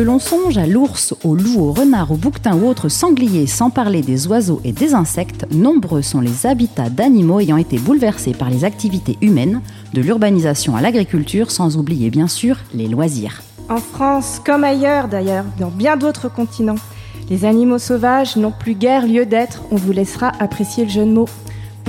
Que l'on songe à l'ours, au loup, au renard, au bouquetin ou autres sangliers, sans parler des oiseaux et des insectes, nombreux sont les habitats d'animaux ayant été bouleversés par les activités humaines, de l'urbanisation à l'agriculture, sans oublier bien sûr les loisirs. En France, comme ailleurs d'ailleurs, dans bien d'autres continents, les animaux sauvages n'ont plus guère lieu d'être, on vous laissera apprécier le jeu de mots.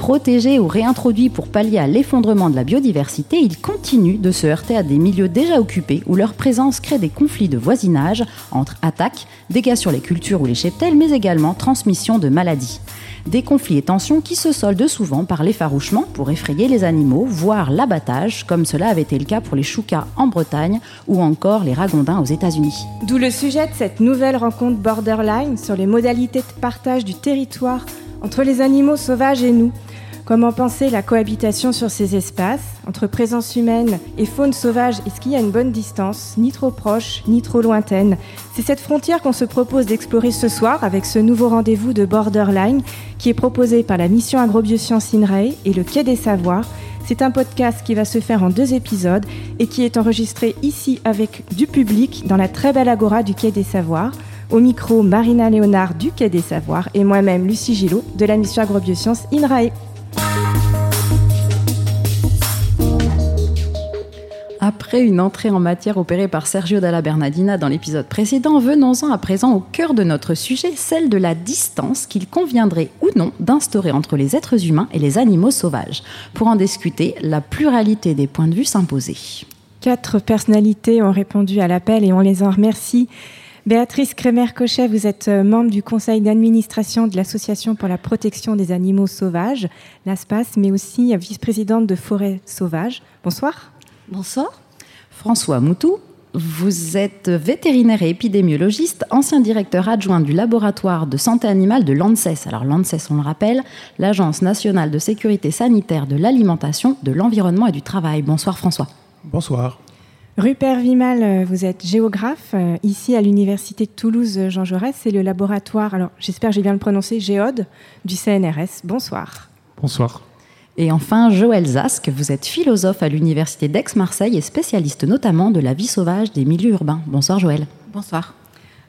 Protégés ou réintroduits pour pallier à l'effondrement de la biodiversité, ils continuent de se heurter à des milieux déjà occupés où leur présence crée des conflits de voisinage entre attaques, dégâts sur les cultures ou les cheptels, mais également transmission de maladies. Des conflits et tensions qui se soldent souvent par l'effarouchement pour effrayer les animaux, voire l'abattage, comme cela avait été le cas pour les choucas en Bretagne ou encore les ragondins aux États-Unis. D'où le sujet de cette nouvelle rencontre Borderline sur les modalités de partage du territoire entre les animaux sauvages et nous. Comment penser la cohabitation sur ces espaces, entre présence humaine et faune sauvage? Est-ce qu'il y a une bonne distance, ni trop proche, ni trop lointaine? C'est cette frontière qu'on se propose d'explorer ce soir avec ce nouveau rendez-vous de Borderline qui est proposé par la mission Agrobiosciences INRAE et le Quai des Savoirs. C'est un podcast qui va se faire en deux épisodes et qui est enregistré ici avec du public dans la très belle agora du Quai des Savoirs. Au micro, Marina Léonard du Quai des Savoirs et moi-même, Lucie Gillot, de la mission Agrobiosciences INRAE. Après une entrée en matière opérée par Sergio Dalla Bernardina dans l'épisode précédent, venons-en à présent au cœur de notre sujet, celle de la distance qu'il conviendrait ou non d'instaurer entre les êtres humains et les animaux sauvages. Pour en discuter, la pluralité des points de vue s'imposait. Quatre personnalités ont répondu à l'appel et on les en remercie. Béatrice Crémer-Cochet, vous êtes euh, membre du conseil d'administration de l'Association pour la protection des animaux sauvages, l'ASPAS, mais aussi vice-présidente de Forêt Sauvage. Bonsoir. Bonsoir. François Moutou, vous êtes vétérinaire et épidémiologiste, ancien directeur adjoint du laboratoire de santé animale de l'ANSES. Alors l'ANSES, on le rappelle, l'Agence nationale de sécurité sanitaire de l'alimentation, de l'environnement et du travail. Bonsoir François. Bonsoir. Rupert Vimal, euh, vous êtes géographe euh, ici à l'Université de Toulouse euh, Jean Jaurès. C'est le laboratoire, alors j'espère que j'ai bien le prononcé, Géode du CNRS. Bonsoir. Bonsoir. Et enfin, Joël Zask, vous êtes philosophe à l'Université d'Aix-Marseille et spécialiste notamment de la vie sauvage des milieux urbains. Bonsoir Joël. Bonsoir.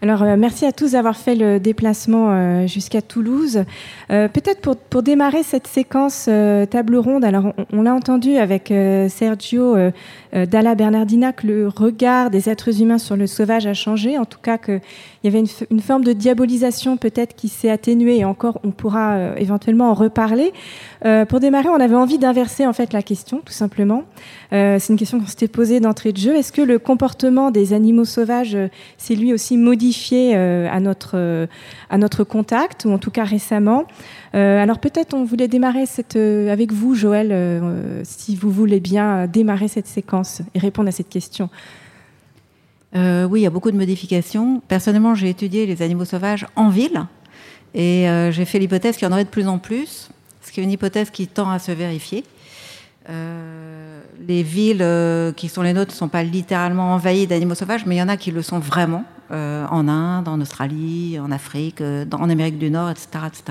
Alors, euh, merci à tous d'avoir fait le déplacement euh, jusqu'à Toulouse. Euh, peut-être pour, pour, démarrer cette séquence table ronde, alors on, l'a entendu avec Sergio Dalla Bernardina que le regard des êtres humains sur le sauvage a changé, en tout cas qu'il y avait une, forme de diabolisation peut-être qui s'est atténuée et encore on pourra éventuellement en reparler. pour démarrer, on avait envie d'inverser en fait la question, tout simplement. C'est une question qu'on s'était posée d'entrée de jeu. Est-ce que le comportement des animaux sauvages s'est lui aussi modifié euh, à, notre, euh, à notre contact, ou en tout cas récemment? Euh, alors peut-être on voulait démarrer cette, avec vous, Joël, si vous voulez bien démarrer cette séquence et répondre à cette question. oui, il y a beaucoup de modifications. Personnellement, j'ai étudié les animaux sauvages en ville et j'ai fait l'hypothèse qu'il y en aurait de plus en plus, ce qui est une hypothèse qui tend à se vérifier. les villes qui sont les nôtres ne sont pas littéralement envahies d'animaux sauvages, mais il y en a qui le sont vraiment. Euh, en Inde, en Australie, en Afrique, euh, en Amérique du Nord, etc., etc.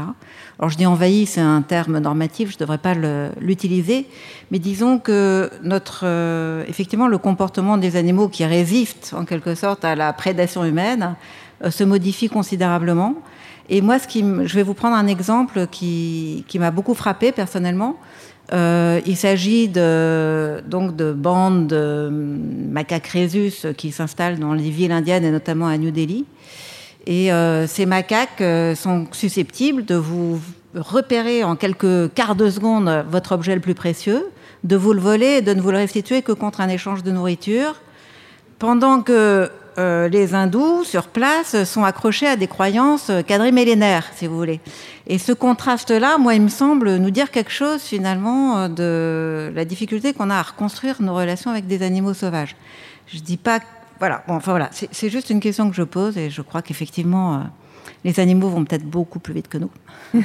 Alors je dis envahi, c'est un terme normatif, je ne devrais pas l'utiliser, mais disons que notre, euh, effectivement, le comportement des animaux qui résistent en quelque sorte à la prédation humaine se modifie considérablement. Et moi, ce qui, je vais vous prendre un exemple qui, qui m'a beaucoup frappé personnellement. Euh, il s'agit de, donc de bandes de macaques rhésus qui s'installent dans les villes indiennes et notamment à New Delhi. Et euh, ces macaques euh, sont susceptibles de vous repérer en quelques quarts de seconde votre objet le plus précieux, de vous le voler et de ne vous le restituer que contre un échange de nourriture, pendant que euh, les hindous, sur place, sont accrochés à des croyances quadrimillénaires, si vous voulez. Et ce contraste-là, moi, il me semble nous dire quelque chose, finalement, de la difficulté qu'on a à reconstruire nos relations avec des animaux sauvages. Je dis pas... Voilà, enfin voilà, c'est juste une question que je pose et je crois qu'effectivement, euh, les animaux vont peut-être beaucoup plus vite que nous.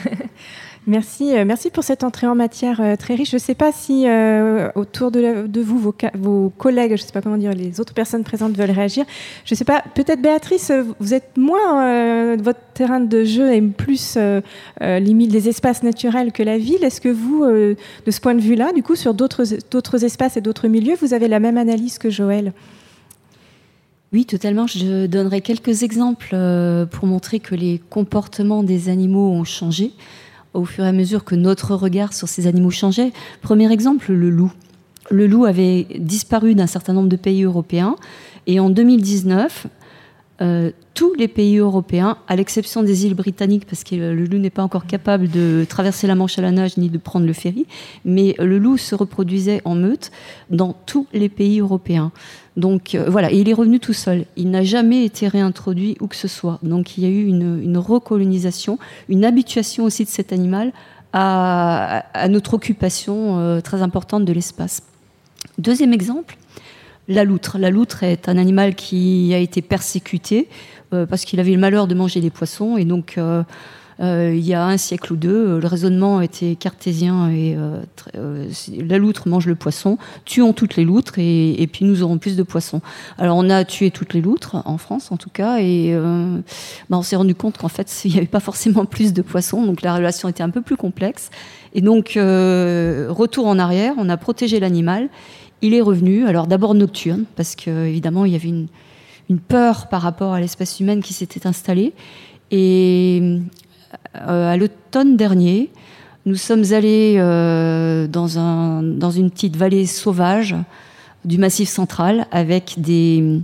Merci, euh, merci pour cette entrée en matière euh, très riche. Je ne sais pas si euh, autour de, vous, vos, collègues, je ne sais pas comment dire, les autres personnes présentes veulent réagir. Je ne sais pas, peut-être Béatrice, vous êtes moins, votre terrain de jeu est plus limite des espaces naturels que la ville. Est-ce que vous, de ce point de vue-là, du coup, sur d'autres espaces et d'autres milieux, vous avez la même analyse que Joël? Oui, totalement. Je donnerai quelques exemples euh, pour montrer que les comportements des animaux ont changé au fur et à mesure que notre regard sur ces animaux changeait. Premier exemple, le loup. Le loup avait disparu d'un certain nombre de pays européens et en 2019, euh, tous les pays européens, à l'exception des îles britanniques, parce que le loup n'est pas encore capable de traverser la Manche à la nage ni de prendre le ferry, mais le loup se reproduisait en meute dans tous les pays européens. Donc euh, voilà, il est revenu tout seul. Il n'a jamais été réintroduit où que ce soit. Donc il y a eu une, recolonisation, une habituation aussi de cet animal à, notre occupation euh, très importante de l'espace. Deuxième exemple, la loutre. La loutre est un animal qui a été persécuté euh, parce qu'il avait le malheur de manger des poissons. Et donc, il y a un siècle ou deux, le raisonnement était cartésien et la loutre mange le poisson, tuons toutes les loutres et, puis nous aurons plus de poissons. Alors on a tué toutes les loutres, en France en tout cas, et bah, on s'est rendu compte qu'en fait il n'y avait pas forcément plus de poissons, donc la relation était un peu plus complexe. Et donc, retour en arrière, on a protégé l'animal il est revenu, alors d'abord nocturne, parce qu'évidemment, il y avait une, peur par rapport à l'espèce humaine qui s'était installée. Et euh, à l'automne dernier, nous sommes allés euh, dans, un, dans une petite vallée sauvage du Massif central avec des,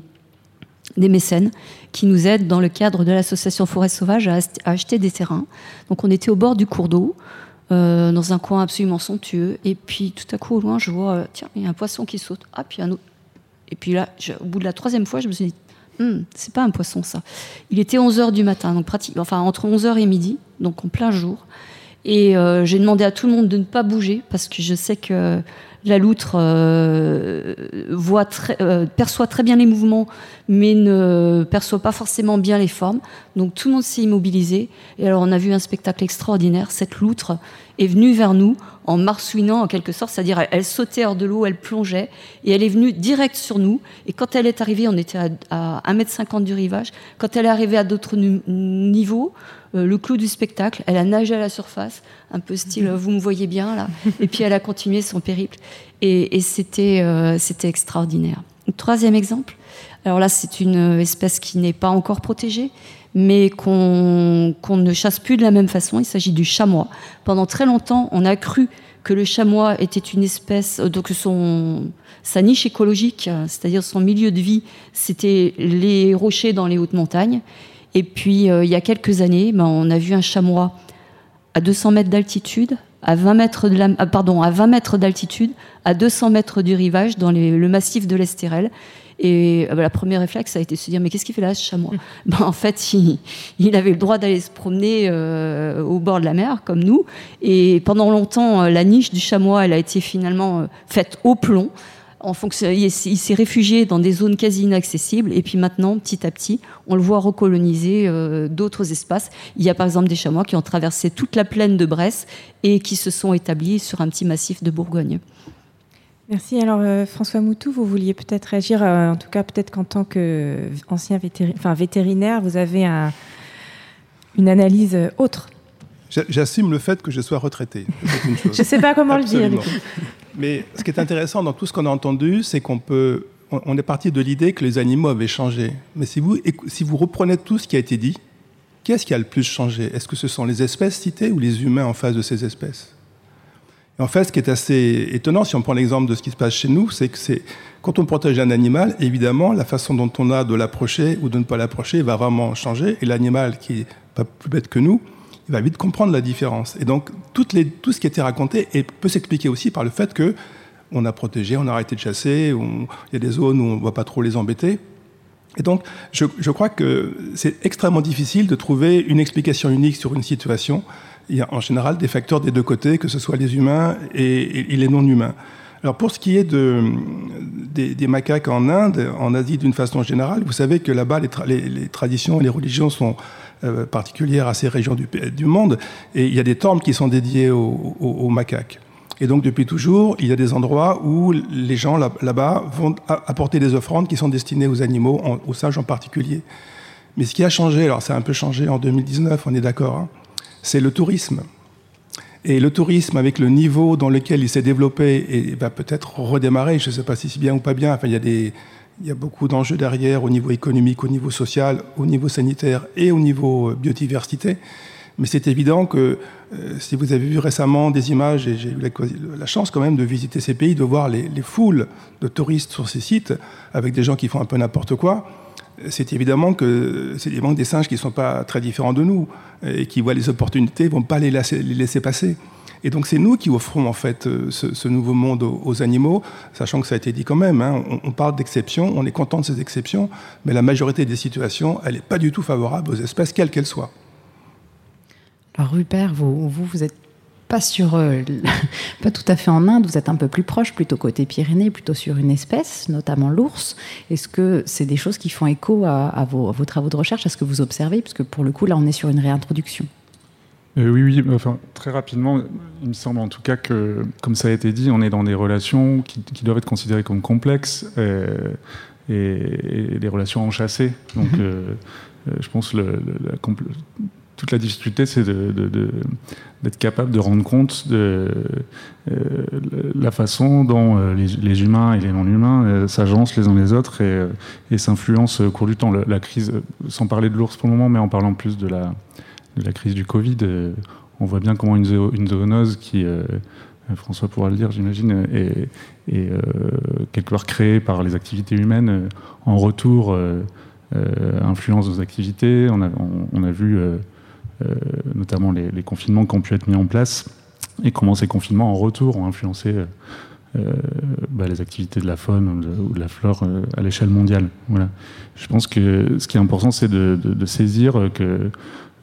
des mécènes qui nous aident dans le cadre de l'association Forêt Sauvage à, acheter des terrains. Donc on était au bord du cours d'eau. Euh, dans un coin absolument somptueux. Et puis tout à coup, au loin, je vois, euh, tiens, il y a un poisson qui saute. Ah, puis un autre. Et puis là, au bout de la troisième fois, je me suis dit, hmm, c'est pas un poisson ça. Il était 11h du matin, donc pratique, enfin entre 11h et midi, donc en plein jour. Et euh, j'ai demandé à tout le monde de ne pas bouger parce que je sais que la loutre euh, voit très, euh, perçoit très bien les mouvements, mais ne perçoit pas forcément bien les formes. Donc tout le monde s'est immobilisé. Et alors on a vu un spectacle extraordinaire. Cette loutre est venue vers nous en marsouinant en quelque sorte, c'est-à-dire elle, sautait hors de l'eau, elle plongeait, et elle est venue direct sur nous. Et quand elle est arrivée, on était à, à 1m50 du rivage, quand elle est arrivée à d'autres niveaux, euh, le clou du spectacle. Elle a nagé à la surface, un peu style vous me voyez bien là. Et puis elle a continué son périple. Et, c'était euh, c'était extraordinaire. Troisième exemple. Alors là, c'est une espèce qui n'est pas encore protégée, mais qu'on ne chasse plus de la même façon. Il s'agit du chamois. Pendant très longtemps, on a cru que le chamois était une espèce, euh, donc son, sa niche écologique, c'est-à-dire son milieu de vie, c'était les rochers dans les hautes montagnes. Et puis, euh, il y a quelques années, ben, on a vu un chamois à 200 mètres d'altitude, à 20 mètres de ah, pardon, à 20 mètres d'altitude, à 200 mètres du rivage, dans le massif de l'Estérel. Et euh, ben, la première réflexe a été de se dire mais qu'est-ce qu'il fait là ce chamois? Ben, En fait, il, avait le droit d'aller se promener euh, au bord de la mer comme nous. Et pendant longtemps, la niche du chamois, elle a été finalement faite au plomb fonction, il s'est réfugié dans des zones quasi inaccessibles et puis maintenant, petit à petit, on le voit recoloniser euh, d'autres espaces. Il y a par exemple des chamois qui ont traversé toute la plaine de Bresse et qui se sont établis sur un petit massif de Bourgogne. Merci. Alors, euh, François Moutou, vous vouliez peut-être réagir, euh, en tout cas peut-être qu'en tant qu'ancien vétérinaire, vous avez une analyse autre J'assume le fait que je sois retraité. je ne sais pas comment le dire. Mais ce qui est intéressant dans tout ce qu'on a entendu, c'est qu'on peut, on est parti de l'idée que les animaux avaient changé. Mais si vous, si vous reprenez tout ce qui a été dit, qu'est-ce qui a le plus changé? Est-ce que ce sont les espèces citées ou les humains en face de ces espèces? Et en fait, ce qui est assez étonnant, si on prend l'exemple de ce qui se passe chez nous, c'est que c'est quand on protège un animal, évidemment, la façon dont on a de l'approcher ou de ne pas l'approcher va vraiment changer. Et l'animal, qui est pas plus bête que nous, il va vite comprendre la différence. Et donc, tout ce qui a été raconté peut s'expliquer aussi par le fait que on a protégé, on a arrêté de chasser, il y a des zones où on ne va pas trop les embêter. Et donc, je, crois que c'est extrêmement difficile de trouver une explication unique sur une situation. Il y a en général des facteurs des deux côtés, que ce soit les humains et, les non-humains. Alors pour ce qui est de, des, macaques en Inde, en Asie d'une façon générale, vous savez que là-bas, les, les, les, traditions et les religions sont euh, particulières à ces régions du, monde. Et il y a des temples qui sont dédiés aux, macaques. Et donc, depuis toujours, il y a des endroits où les gens là-bas vont apporter des offrandes qui sont destinées aux animaux, aux singes en particulier. Mais ce qui a changé, alors ça a un peu changé en 2019, on est d'accord, hein, c'est le tourisme. Et le tourisme, avec le niveau dans lequel il s'est développé, va peut-être redémarrer, je ne sais pas si c'est bien ou pas bien, enfin, il y a des, Il y a beaucoup d'enjeux derrière au niveau économique, au niveau social, au niveau sanitaire et au niveau biodiversité. Mais c'est évident que euh, si vous avez vu récemment des images, et j'ai eu la, chance quand même de visiter ces pays, de voir les, foules de touristes sur ces sites, avec des gens qui font un peu n'importe quoi, c'est évidemment que c'est des singes qui ne sont pas très différents de nous et qui voient les opportunités, ne vont pas les laisser, passer. Et donc c'est nous qui offrons en fait euh, ce, nouveau monde aux, animaux, sachant que ça a été dit quand même. Hein. on, parle d'exceptions, on est content de ces exceptions, mais la majorité des situations, elle n'est pas du tout favorable aux espèces, quelles qu'elles soient. Alors Rupert, vous, vous, vous êtes pas euh, pas tout à fait en Inde, vous êtes un peu plus proche, plutôt côté Pyrénées, plutôt sur une espèce, notamment l'ours. Est-ce que c'est des choses qui font écho à, vos, travaux de recherche, à ce que vous observez? Parce que pour le coup, là, on est sur une réintroduction. Euh, oui, oui, enfin, très rapidement, il me semble en tout cas que, comme ça a été dit, on est dans des relations qui, doivent être considérées comme complexes euh, et, des relations enchâssées. Donc, mhm. je pense le, la, toute la difficulté, c'est d'être capable de rendre compte de euh, la façon dont euh, les, humains et les non-humains euh, s'agencent les uns les autres et, s'influencent au cours du temps. La, crise, sans parler de l'ours pour le moment, mais en parlant plus de la, la crise du Covid, on voit bien comment une, zoonose qui, François pourra le dire, j'imagine, est, quelque part créée par les activités humaines, en retour influence nos activités. On a, vu euh, notamment les, confinements qui ont pu être mis en place et comment ces confinements en retour ont influencé euh, euh, bah, les activités de la faune ou de, la flore à l'échelle mondiale. Voilà. Je pense que ce qui est important, c'est de, saisir que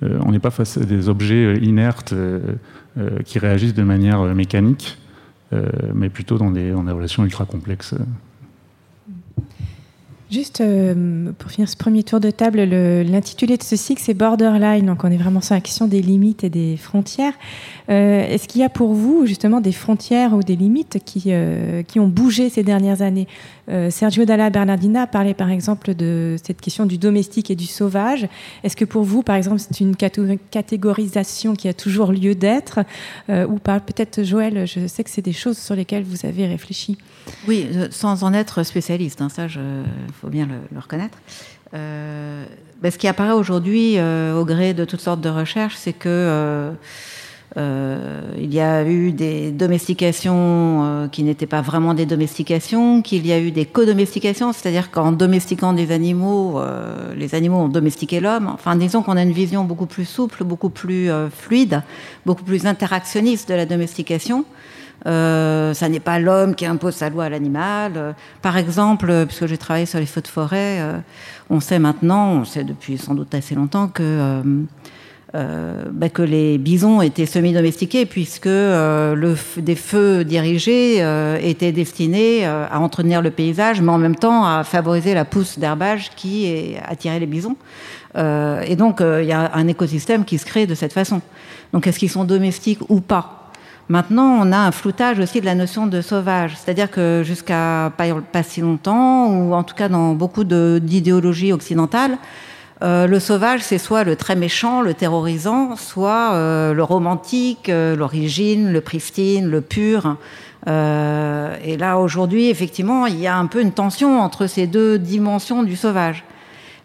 on n'est pas face à des objets inertes qui réagissent de manière mécanique, mais plutôt dans des, des relations ultra complexes. Juste euh, pour finir ce premier tour de table, l'intitulé de ce cycle, c'est Borderline. Donc, on est vraiment sur la question des limites et des frontières. Euh, est-ce qu'il y a pour vous, justement, des frontières ou des limites qui, euh, qui ont bougé ces dernières années? Sergio Dalla Bernardina parlait, par exemple, de cette question du domestique et du sauvage. Est-ce que pour vous, par exemple, c'est une catégorisation qui a toujours lieu d'être Ou pas? Peut-être, Joël, je sais que c'est des choses sur lesquelles vous avez réfléchi. Oui, sans en être spécialiste, hein, ça, je faut bien le, reconnaître. Euh, ben, ce qui apparaît aujourd'hui euh, au gré de toutes sortes de recherches, c'est que euh, il y a eu des domestications qui n'étaient pas vraiment des domestications, qu'il y a eu des co-domestications, c'est-à-dire qu'en domestiquant des animaux, les animaux ont domestiqué l'homme. Enfin, disons qu'on a une vision beaucoup plus souple, beaucoup plus fluide, beaucoup plus interactionniste de la domestication. Euh, ça n'est pas l'homme qui impose sa loi à l'animal. Euh, par exemple, puisque j'ai travaillé sur les feux de forêt, euh, on sait maintenant, on sait depuis sans doute assez longtemps que, bah, que les bisons étaient semi-domestiqués puisque le, des feux dirigés étaient destinés à entretenir le paysage, mais en même temps à favoriser la pousse d'herbage qui attirait les bisons. et donc, il y a un écosystème qui se crée de cette façon. Donc, est-ce qu'ils sont domestiques ou pas? Maintenant, on a un floutage aussi de la notion de sauvage. C'est-à-dire que jusqu'à pas, si longtemps, ou en tout cas dans beaucoup d'idéologies occidentales, euh, le sauvage, c'est soit le très méchant, le terrorisant, soit euh, le romantique, euh, l'origine, le pristine, le pur. et là, aujourd'hui, effectivement, il y a un peu une tension entre ces deux dimensions du sauvage.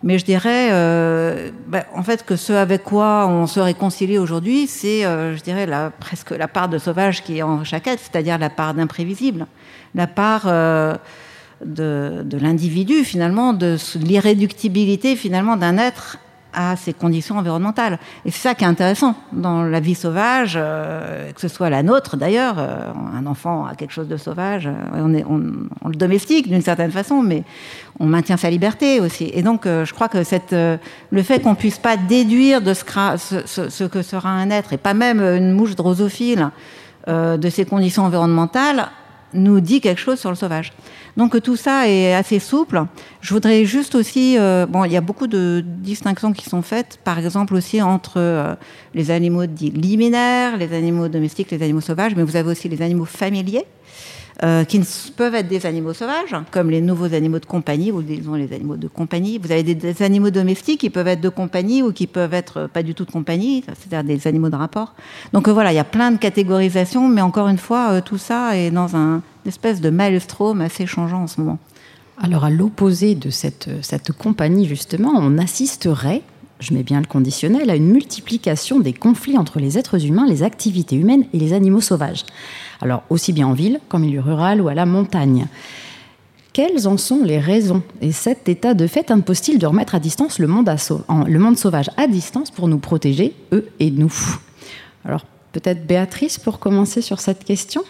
Mais je dirais, euh, bah, en fait, que ce avec quoi on se réconcilie aujourd'hui, c'est, euh, je dirais, la, presque la part de sauvage qui est en chaque c'est-à-dire la part d'imprévisible, la part euh, de, de l'individu, finalement, de l'irréductibilité, finalement, d'un être à ces conditions environnementales. Et c'est ça qui est intéressant dans la vie sauvage, euh, que ce soit la nôtre d'ailleurs. Euh, un enfant a quelque chose de sauvage, euh, on, est, on, le domestique d'une certaine façon, mais on maintient sa liberté aussi. Et donc, je crois que cette, le fait qu'on puisse pas déduire de ce, ce, que sera un être, et pas même une mouche drosophile, de ces conditions environnementales, nous dit quelque chose sur le sauvage. Donc tout ça est assez souple. Je voudrais juste aussi, euh, bon, il y a beaucoup de distinctions qui sont faites, par exemple aussi entre euh, les animaux dits liminaires, les animaux domestiques, les animaux sauvages, mais vous avez aussi les animaux familiers. Euh, qui peuvent être des animaux sauvages, comme les nouveaux animaux de compagnie, ou disons les animaux de compagnie. Vous avez des, animaux domestiques qui peuvent être de compagnie ou qui peuvent être pas du tout de compagnie, c'est-à-dire des animaux de rapport. Donc voilà, il y a plein de catégorisations, mais encore une fois, tout ça est dans un, une espèce de maelstrom assez changeant en ce moment. Alors à l'opposé de cette, cette compagnie, justement, on assisterait, je mets bien le conditionnel, à une multiplication des conflits entre les êtres humains, les activités humaines et les animaux sauvages. Alors aussi bien en ville qu'en milieu rural ou à la montagne. Quelles en sont les raisons? Et cet état de fait impose-t-il de remettre à distance le monde, le monde sauvage à distance pour nous protéger, eux et nous? Alors peut-être Béatrice pour commencer sur cette question?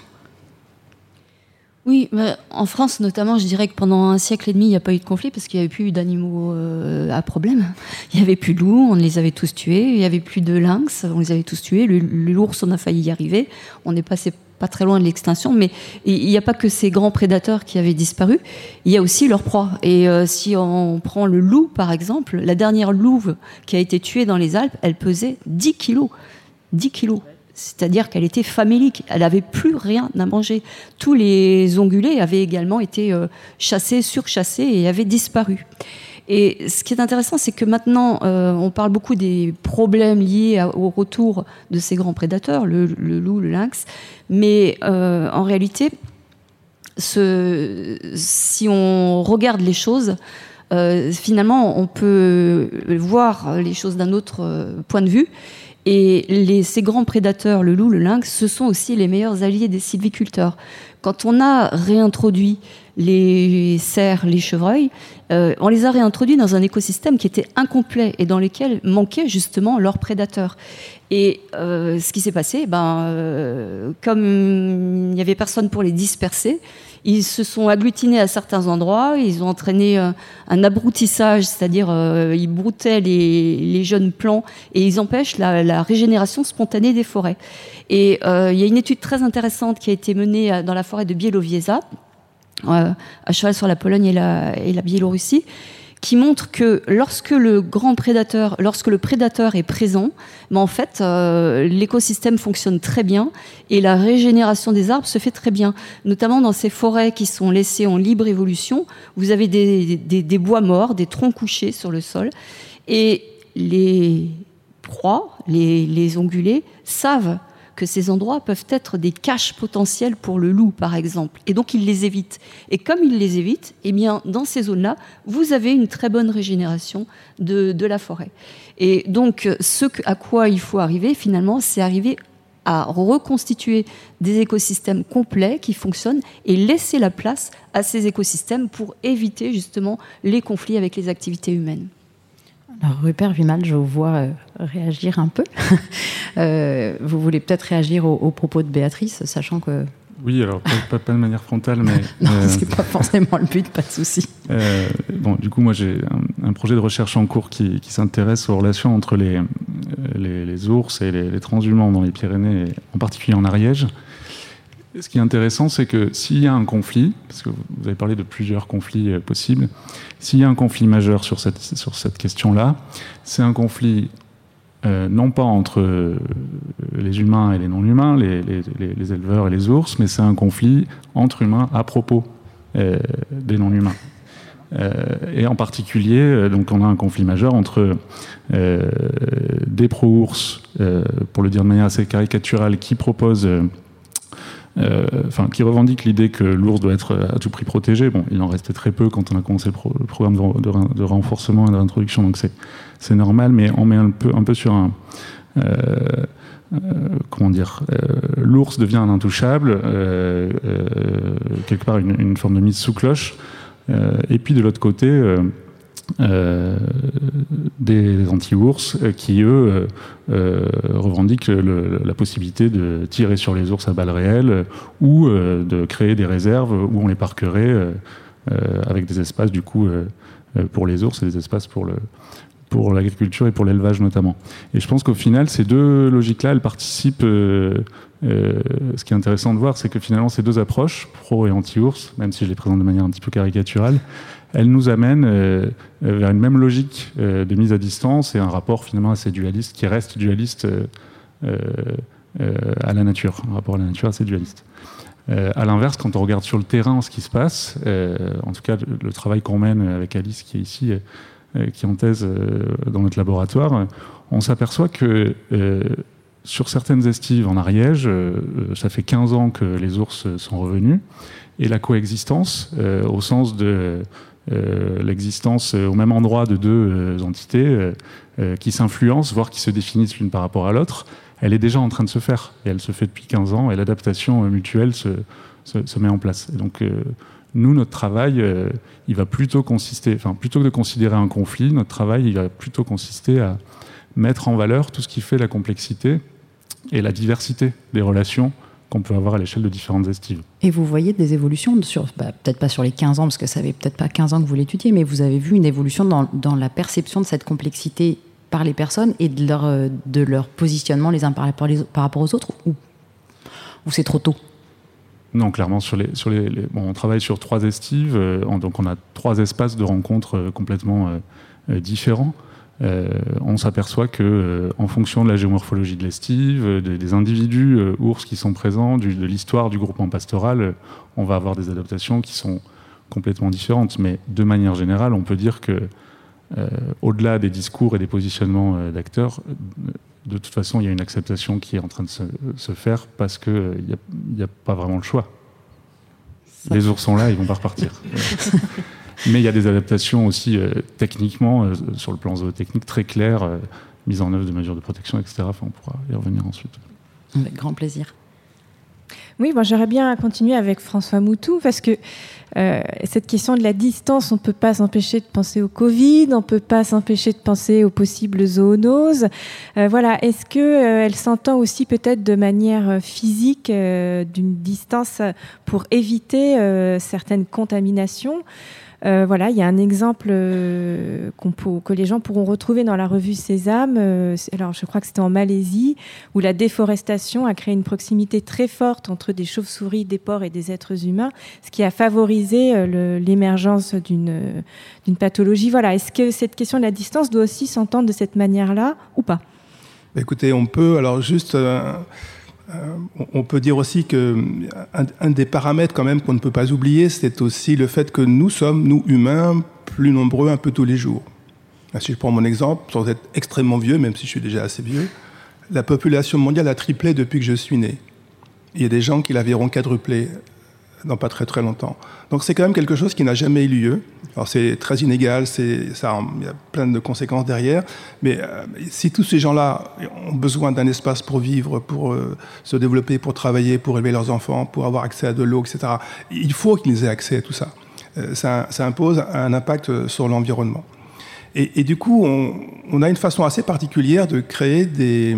Oui, en France notamment, je dirais que pendant un siècle et demi, il n'y a pas eu de conflit parce qu'il n'y avait plus d'animaux euh, à problème. Il n'y avait plus de loups, on les avait tous tués. Il n'y avait plus de lynx, on les avait tous tués. L'ours, on a failli y arriver. On est passé pas très loin de l'extinction, mais il n'y a pas que ces grands prédateurs qui avaient disparu, il y a aussi leurs proies. Et euh, si on prend le loup, par exemple, la dernière louve qui a été tuée dans les Alpes, elle pesait 10 kilos. 10 kilos. C'est-à-dire qu'elle était famélique, elle n'avait plus rien à manger. Tous les ongulés avaient également été euh, chassés, surchassés et avaient disparu. Et ce qui est intéressant, c'est que maintenant, euh, on parle beaucoup des problèmes liés au retour de ces grands prédateurs, le, loup, le lynx, mais euh, en réalité, si on regarde les choses, finalement, on peut voir les choses d'un autre point de vue et ces grands prédateurs, le loup, le lynx, ce sont aussi les meilleurs alliés des sylviculteurs. Quand on a réintroduit les cerfs, les chevreuils, euh, on les a réintroduits dans un écosystème qui était incomplet et dans lequel manquaient justement leurs prédateurs. Et euh, ce qui s'est passé, ben, euh, comme il n'y avait personne pour les disperser, ils se sont agglutinés à certains endroits, ils ont entraîné euh, un abroutissage, c'est-à-dire euh, ils broutaient les, jeunes plants et ils empêchent la, régénération spontanée des forêts. Et euh, il y a une étude très intéressante qui a été menée dans la forêt de Bielowieza, à cheval sur la Pologne et la Biélorussie, qui montre que lorsque le grand prédateur, lorsque le prédateur est présent, ben en fait, euh, l'écosystème fonctionne très bien et la régénération des arbres se fait très bien. Notamment dans ces forêts qui sont laissées en libre évolution, vous avez des, bois morts, des troncs couchés sur le sol, et les proies, les ongulés, savent que ces endroits peuvent être des caches potentielles pour le loup, par exemple. Et donc, il les évite. Et comme il les évite, eh bien, dans ces zones-là, vous avez une très bonne régénération de, de la forêt. Et donc, ce à quoi il faut arriver, finalement, c'est arriver à reconstituer des écosystèmes complets qui fonctionnent et laisser la place à ces écosystèmes pour éviter justement les conflits avec les activités humaines. Alors, Rupert Vimal, je vous vois euh, réagir un peu. Euh, vous voulez peut-être réagir aux, propos de Béatrice, sachant que. Oui, alors pas, de manière frontale, mais. non, euh, c'est pas forcément le but, pas de souci. bon, du coup, moi, j'ai un, projet de recherche en cours qui, s'intéresse aux relations entre les, les, ours et les, les, transhumants dans les Pyrénées, en particulier en Ariège. Ce qui est intéressant, c'est que s'il y a un conflit, parce que vous avez parlé de plusieurs conflits euh, possibles, s'il y a un conflit majeur sur cette, sur cette question-là, c'est un conflit euh, non pas entre euh, les humains et les non-humains, les, les, les, éleveurs et les ours, mais c'est un conflit entre humains à propos des non-humains. et en particulier, donc on a un conflit majeur entre des pro-ours, pour le dire de manière assez caricaturale, qui proposent enfin, qui revendique l'idée que l'ours doit être à tout prix protégé. Bon, il en restait très peu quand on a commencé le, programme de, renforcement et de réintroduction, donc c'est normal, mais on met un peu, sur un. Euh, euh, comment dire, l'ours devient un intouchable, quelque part une, une, forme de mise sous cloche. et puis de l'autre côté, euh, des anti-ours euh, qui, eux, euh, revendiquent la possibilité de tirer sur les ours à balles réelles ou de créer des réserves où on les parquerait avec des espaces, du coup, pour les ours et des espaces pour l'agriculture et pour l'élevage notamment. Et je pense qu'au final, ces deux logiques-là, elles participent. ce qui est intéressant de voir, c'est que finalement, ces deux approches, pro et anti-ours, même si je les présente de manière un petit peu caricaturale, elle nous amène euh, euh, vers une même logique euh, de mise à distance et un rapport finalement assez dualiste qui reste dualiste à la nature, un rapport à la nature assez dualiste. à l'inverse, quand on regarde sur le terrain ce qui se passe, en tout cas le, travail qu'on mène avec Alice qui est ici, qui est en thèse dans notre laboratoire, on s'aperçoit que sur certaines estives en Ariège, ça fait 15 ans que les ours sont revenus, et la coexistence, au sens de l'existence au même endroit de deux entités qui s'influencent, voire qui se définissent l'une par rapport à l'autre, elle est déjà en train de se faire, et elle se fait depuis 15 ans, et l'adaptation mutuelle se, met en place. donc, nous, notre travail, euh, il va plutôt consister, enfin, plutôt que de considérer un conflit, notre travail, il va plutôt consister à mettre en valeur tout ce qui fait la complexité et la diversité des relations qu'on peut avoir à l'échelle de différentes estives. Et vous voyez des évolutions, sur, bah, peut-être pas sur les 15 ans, parce que ça fait peut-être pas 15 ans que vous l'étudiez, mais vous avez vu une évolution dans, dans, la perception de cette complexité par les personnes et de leur, euh, de leur positionnement les uns par rapport, par rapport aux autres, ou, ou c'est trop tôt? Non, clairement, sur les, sur les, bon, on travaille sur trois estives, euh, donc on a trois espaces de rencontres euh, complètement euh, différents. On s'aperçoit que, en fonction de la géomorphologie de l'estive, des individus ours qui sont présents, de l'histoire du groupement pastoral, on va avoir des adaptations qui sont complètement différentes. Mais de manière générale, on peut dire que, au-delà des discours et des positionnements d'acteurs, de toute façon, il y a une acceptation qui est en train de se, faire parce qu'il n'y a, pas vraiment le choix. Les ours sont là, ils vont pas repartir. Mais il y a des adaptations aussi euh, techniquement, euh, sur le plan zootechnique, très claires, euh, mise en œuvre de mesures de protection, etc. Enfin, on pourra y revenir ensuite. Avec grand plaisir. Oui, moi j'aurais bien continuer avec François Moutou parce que euh, cette question de la distance, on ne peut pas s'empêcher de penser au Covid, on ne peut pas s'empêcher de penser aux possibles zoonoses. Euh, voilà, est-ce que euh, elle s'entend aussi peut-être de manière physique d'une distance pour éviter certaines contaminations? Euh, voilà, il y a un exemple euh, que les gens pourront retrouver dans la revue Sésame. Euh, alors, je crois que c'était en Malaisie, où la déforestation a créé une proximité très forte entre des chauves-souris, des porcs et des êtres humains, ce qui a favorisé l'émergence d'une pathologie. Voilà, est-ce que cette question de la distance doit aussi s'entendre de cette manière-là ou pas? Écoutez, on peut alors juste euh, on peut dire aussi que un, des paramètres quand même qu'on ne peut pas oublier, c'est aussi le fait que nous sommes, nous humains, plus nombreux un peu tous les jours. Si je prends mon exemple, sans être extrêmement vieux, même si je suis déjà assez vieux, la population mondiale a triplé depuis que je suis né. Il y a des gens qui la verront quadrupler dans pas très très longtemps. Donc c'est quand même quelque chose qui n'a jamais eu lieu. Alors c'est très inégal, c'est ça, il y a plein de conséquences derrière. Mais euh, si tous ces gens-là ont besoin d'un espace pour vivre, pour euh, se développer, pour travailler, pour élever leurs enfants, pour avoir accès à de l'eau, etc., il faut qu'ils aient accès à tout ça. Euh, ça, impose un impact sur l'environnement. Et, du coup, on, on, a une façon assez particulière de créer des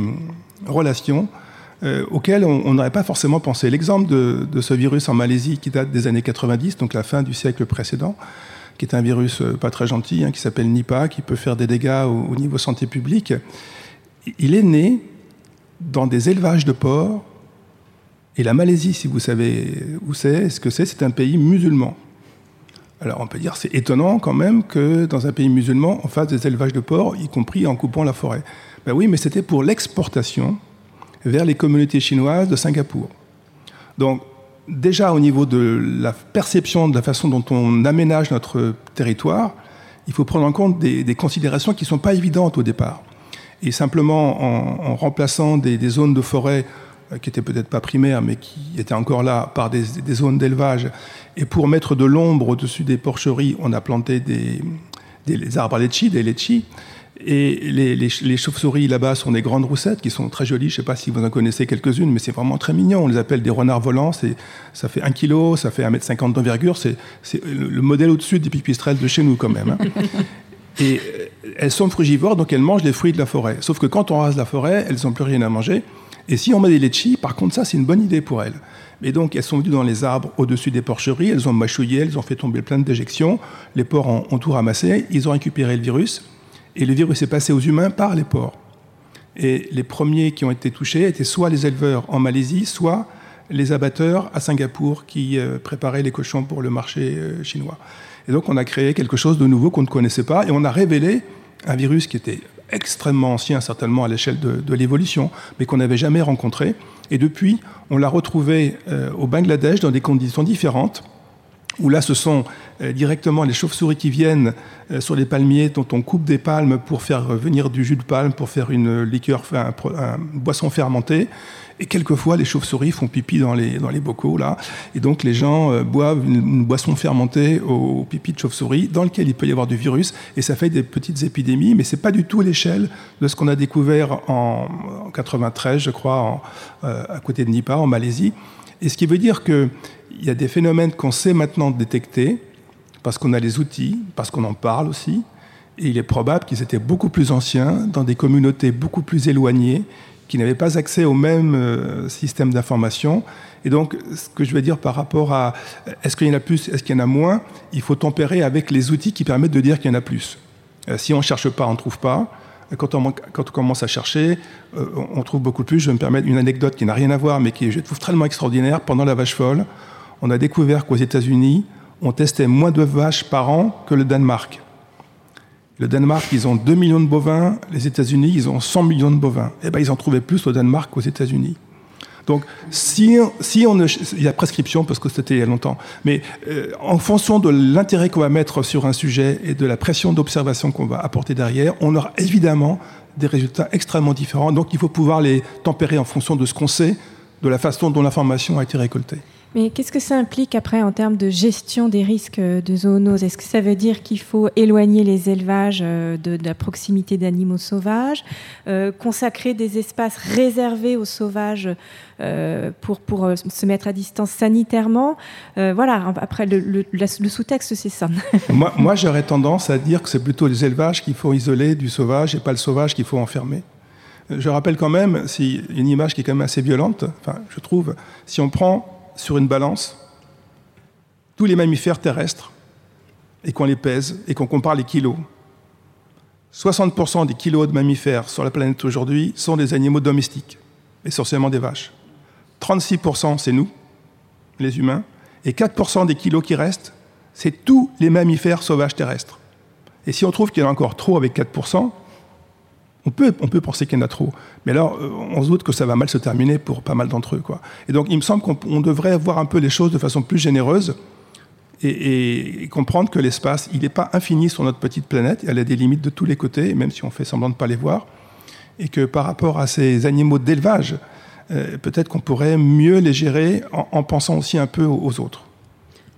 relations euh, auquel on n'aurait pas forcément pensé. L'exemple de, ce virus en Malaisie qui date des années 90, donc la fin du siècle précédent, qui est un virus euh, pas très gentil, hein, qui s'appelle Nipah, qui peut faire des dégâts au, niveau santé publique, il est né dans des élevages de porcs. Et la Malaisie, si vous savez où c'est, ce que c'est, c'est un pays musulman. Alors on peut dire c'est étonnant quand même que dans un pays musulman, on fasse des élevages de porcs, y compris en coupant la forêt. Ben oui, mais c'était pour l'exportation vers les communautés chinoises de Singapour. Donc, déjà au niveau de la perception de la façon dont on aménage notre territoire, il faut prendre en compte des, considérations qui ne sont pas évidentes au départ. Et simplement en, remplaçant des, zones de forêt euh, qui n'étaient peut-être pas primaires, mais qui étaient encore là par des, zones d'élevage, et pour mettre de l'ombre au-dessus des porcheries, on a planté des, arbres à litchi, des litchis, et les, chauves-souris là-bas sont des grandes roussettes qui sont très jolies. Je ne sais pas si vous en connaissez quelques-unes, mais c'est vraiment très mignon. On les appelle des renards volants. Ça fait 1 kg, ça fait 1m50 d'envergure. C'est le modèle au-dessus des pipistrelles de chez nous quand même. Hein. Et euh, elles sont frugivores, donc elles mangent les fruits de la forêt. Sauf que quand on rase la forêt, elles n'ont plus rien à manger. Et si on met des litchis, par contre, ça, c'est une bonne idée pour elles. Et donc, elles sont venues dans les arbres au-dessus des porcheries, elles ont mâchouillé, elles ont fait tomber plein d'éjections. Les porcs ont tout ramassé, ils ont récupéré le virus. Et le virus est passé aux humains par les porcs. Et les premiers qui ont été touchés étaient soit les éleveurs en Malaisie, soit les abatteurs à Singapour qui euh, préparaient les cochons pour le marché euh, chinois. Et donc on a créé quelque chose de nouveau qu'on ne connaissait pas et on a révélé un virus qui était extrêmement ancien, certainement à l'échelle de, l'évolution, mais qu'on n'avait jamais rencontré. Et depuis, on l'a retrouvé euh, au Bangladesh dans des conditions différentes, où là, ce sont euh, directement les chauves-souris qui viennent euh, sur les palmiers, dont on coupe des palmes pour faire venir du jus de palme, pour faire une liqueur, un, un boisson fermentée. Et quelquefois, les chauves-souris font pipi dans les, dans les bocaux, là. Et donc, les gens euh, boivent une, boisson fermentée au, pipi de chauve-souris, dans lequel il peut y avoir du virus. Et ça fait des petites épidémies, mais c'est pas du tout l'échelle de ce qu'on a découvert en, en 93, je crois, à côté de Nipah, en Malaisie. Et ce qui veut dire qu'il y a des phénomènes qu'on sait maintenant détecter, parce qu'on a les outils, parce qu'on en parle aussi, et il est probable qu'ils étaient beaucoup plus anciens, dans des communautés beaucoup plus éloignées, qui n'avaient pas accès au même euh, système d'information. Et donc, ce que je veux dire par rapport à est-ce qu'il y en a plus, est-ce qu'il y en a moins, il faut tempérer avec les outils qui permettent de dire qu'il y en a plus. Euh, si on ne cherche pas, on ne trouve pas. Quand on, commence à chercher, euh, on trouve beaucoup plus. Je vais me permettre une anecdote qui n'a rien à voir, mais qui je trouve tellement extraordinaire. Pendant la vache folle, on a découvert qu'aux États-Unis, on testait moins de vaches par an que le Danemark. Le Danemark, ils ont 2 millions de bovins. Les États-Unis, ils ont 100 millions de bovins. Eh ben, ils en trouvaient plus au Danemark qu'aux États-Unis. Donc, si, si on il y a prescription parce que c'était il y a longtemps, mais euh, en fonction de l'intérêt qu'on va mettre sur un sujet et de la pression d'observation qu'on va apporter derrière, on aura évidemment des résultats extrêmement différents. Donc, il faut pouvoir les tempérer en fonction de ce qu'on sait, de la façon dont l'information a été récoltée. Mais qu'est-ce que ça implique après en termes de gestion des risques de zoonose Est-ce que ça veut dire qu'il faut éloigner les élevages euh, de, la proximité d'animaux sauvages, euh, consacrer des espaces réservés aux sauvages euh, pour, pour se mettre à distance sanitairement? Voilà, après le, le, sous-texte, c'est ça. moi, moi j'aurais tendance à dire que c'est plutôt les élevages qu'il faut isoler du sauvage et pas le sauvage qu'il faut enfermer. Je rappelle quand même, si une image qui est quand même assez violente, enfin, je trouve, si on prend sur une balance tous les mammifères terrestres et qu'on les pèse et qu'on compare les kilos, 60% des kilos de mammifères sur la planète aujourd'hui sont des animaux domestiques, essentiellement des vaches. 36% c'est nous, les humains, et 4% des kilos qui restent, c'est tous les mammifères sauvages terrestres. Et si on trouve qu'il y en a encore trop avec 4%, on peut, on peut penser qu'il y en a trop. Mais alors, euh, on se doute que ça va mal se terminer pour pas mal d'entre eux. Quoi. Et donc, il me semble qu'on devrait voir un peu les choses de façon plus généreuse et, comprendre que l'espace, il n'est pas infini sur notre petite planète. Y a des limites de tous les côtés, même si on fait semblant de ne pas les voir. Et que par rapport à ces animaux d'élevage, euh, peut-être qu'on pourrait mieux les gérer en, pensant aussi un peu aux autres.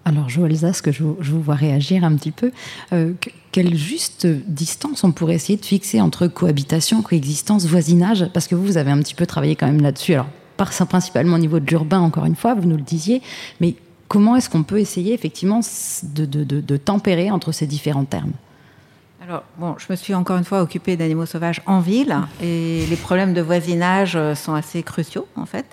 Alors, Joël que je, je, vous vois réagir un petit peu. Euh, quelle juste distance on pourrait essayer de fixer entre cohabitation, coexistence, voisinage? Parce que vous, vous avez un petit peu travaillé quand même là-dessus. Alors, principalement au niveau de l'urbain, encore une fois, vous nous le disiez. Mais comment est-ce qu'on peut essayer effectivement de tempérer entre ces différents termes? Alors, bon, je me suis encore une fois occupée d'animaux sauvages en ville et les problèmes de voisinage euh, sont assez cruciaux en fait.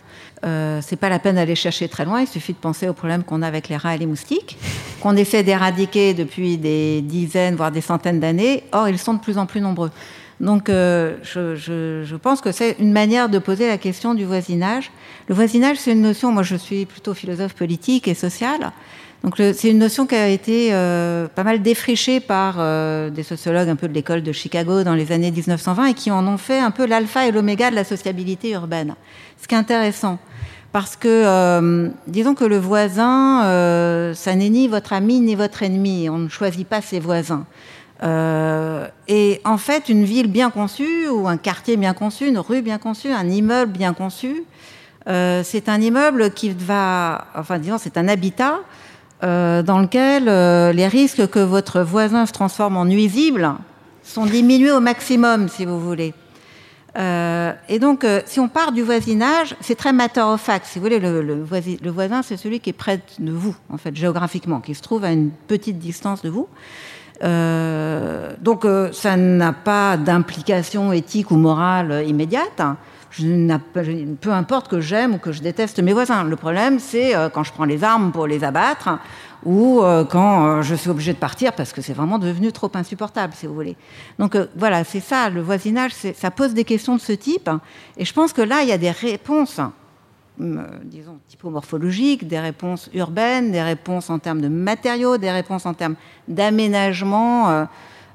Euh, c'est pas la peine d'aller chercher très loin, il suffit de penser aux problèmes qu'on a avec les rats et les moustiques, qu'on essaie d'éradiquer depuis des dizaines, voire des centaines d'années. Or, ils sont de plus en plus nombreux. Donc, euh, je, je, je, pense que c'est une manière de poser la question du voisinage. Le voisinage, c'est une notion, moi je suis plutôt philosophe politique et social, donc c'est une notion qui a été euh, pas mal défrichée par euh, des sociologues un peu de l'école de Chicago dans les années 1920 et qui en ont fait un peu l'alpha et l'oméga de la sociabilité urbaine. Ce qui est intéressant. Parce que, euh, disons que le voisin, ça n'est ni votre ami ni votre ennemi. On ne choisit pas ses voisins. et en fait, une ville bien conçue, ou un quartier bien conçu, une rue bien conçue, un immeuble bien conçu, c'est un immeuble qui va, enfin disons, c'est un habitat euh, dans lequel euh, les risques que votre voisin se transforme en nuisible sont diminués au maximum, si vous voulez. Euh, et donc, si on part du voisinage, c'est très matter of fact. Si vous voulez, le, voisin, c'est celui qui est près de vous, en fait, géographiquement, qui se trouve à une petite distance de vous. donc, ça n'a pas d'implication éthique ou morale immédiate. Je peu importe que j'aime ou que je déteste mes voisins. Le problème, c'est euh, quand je prends les armes pour les abattre ou euh, quand euh, je suis obligé de partir parce que c'est vraiment devenu trop insupportable, si vous voulez. Donc voilà, c'est ça, le voisinage, ça pose des questions de ce type. Et je pense que là, il y a des réponses, disons, typomorphologiques, des réponses urbaines, des réponses en termes de matériaux, des réponses en termes d'aménagement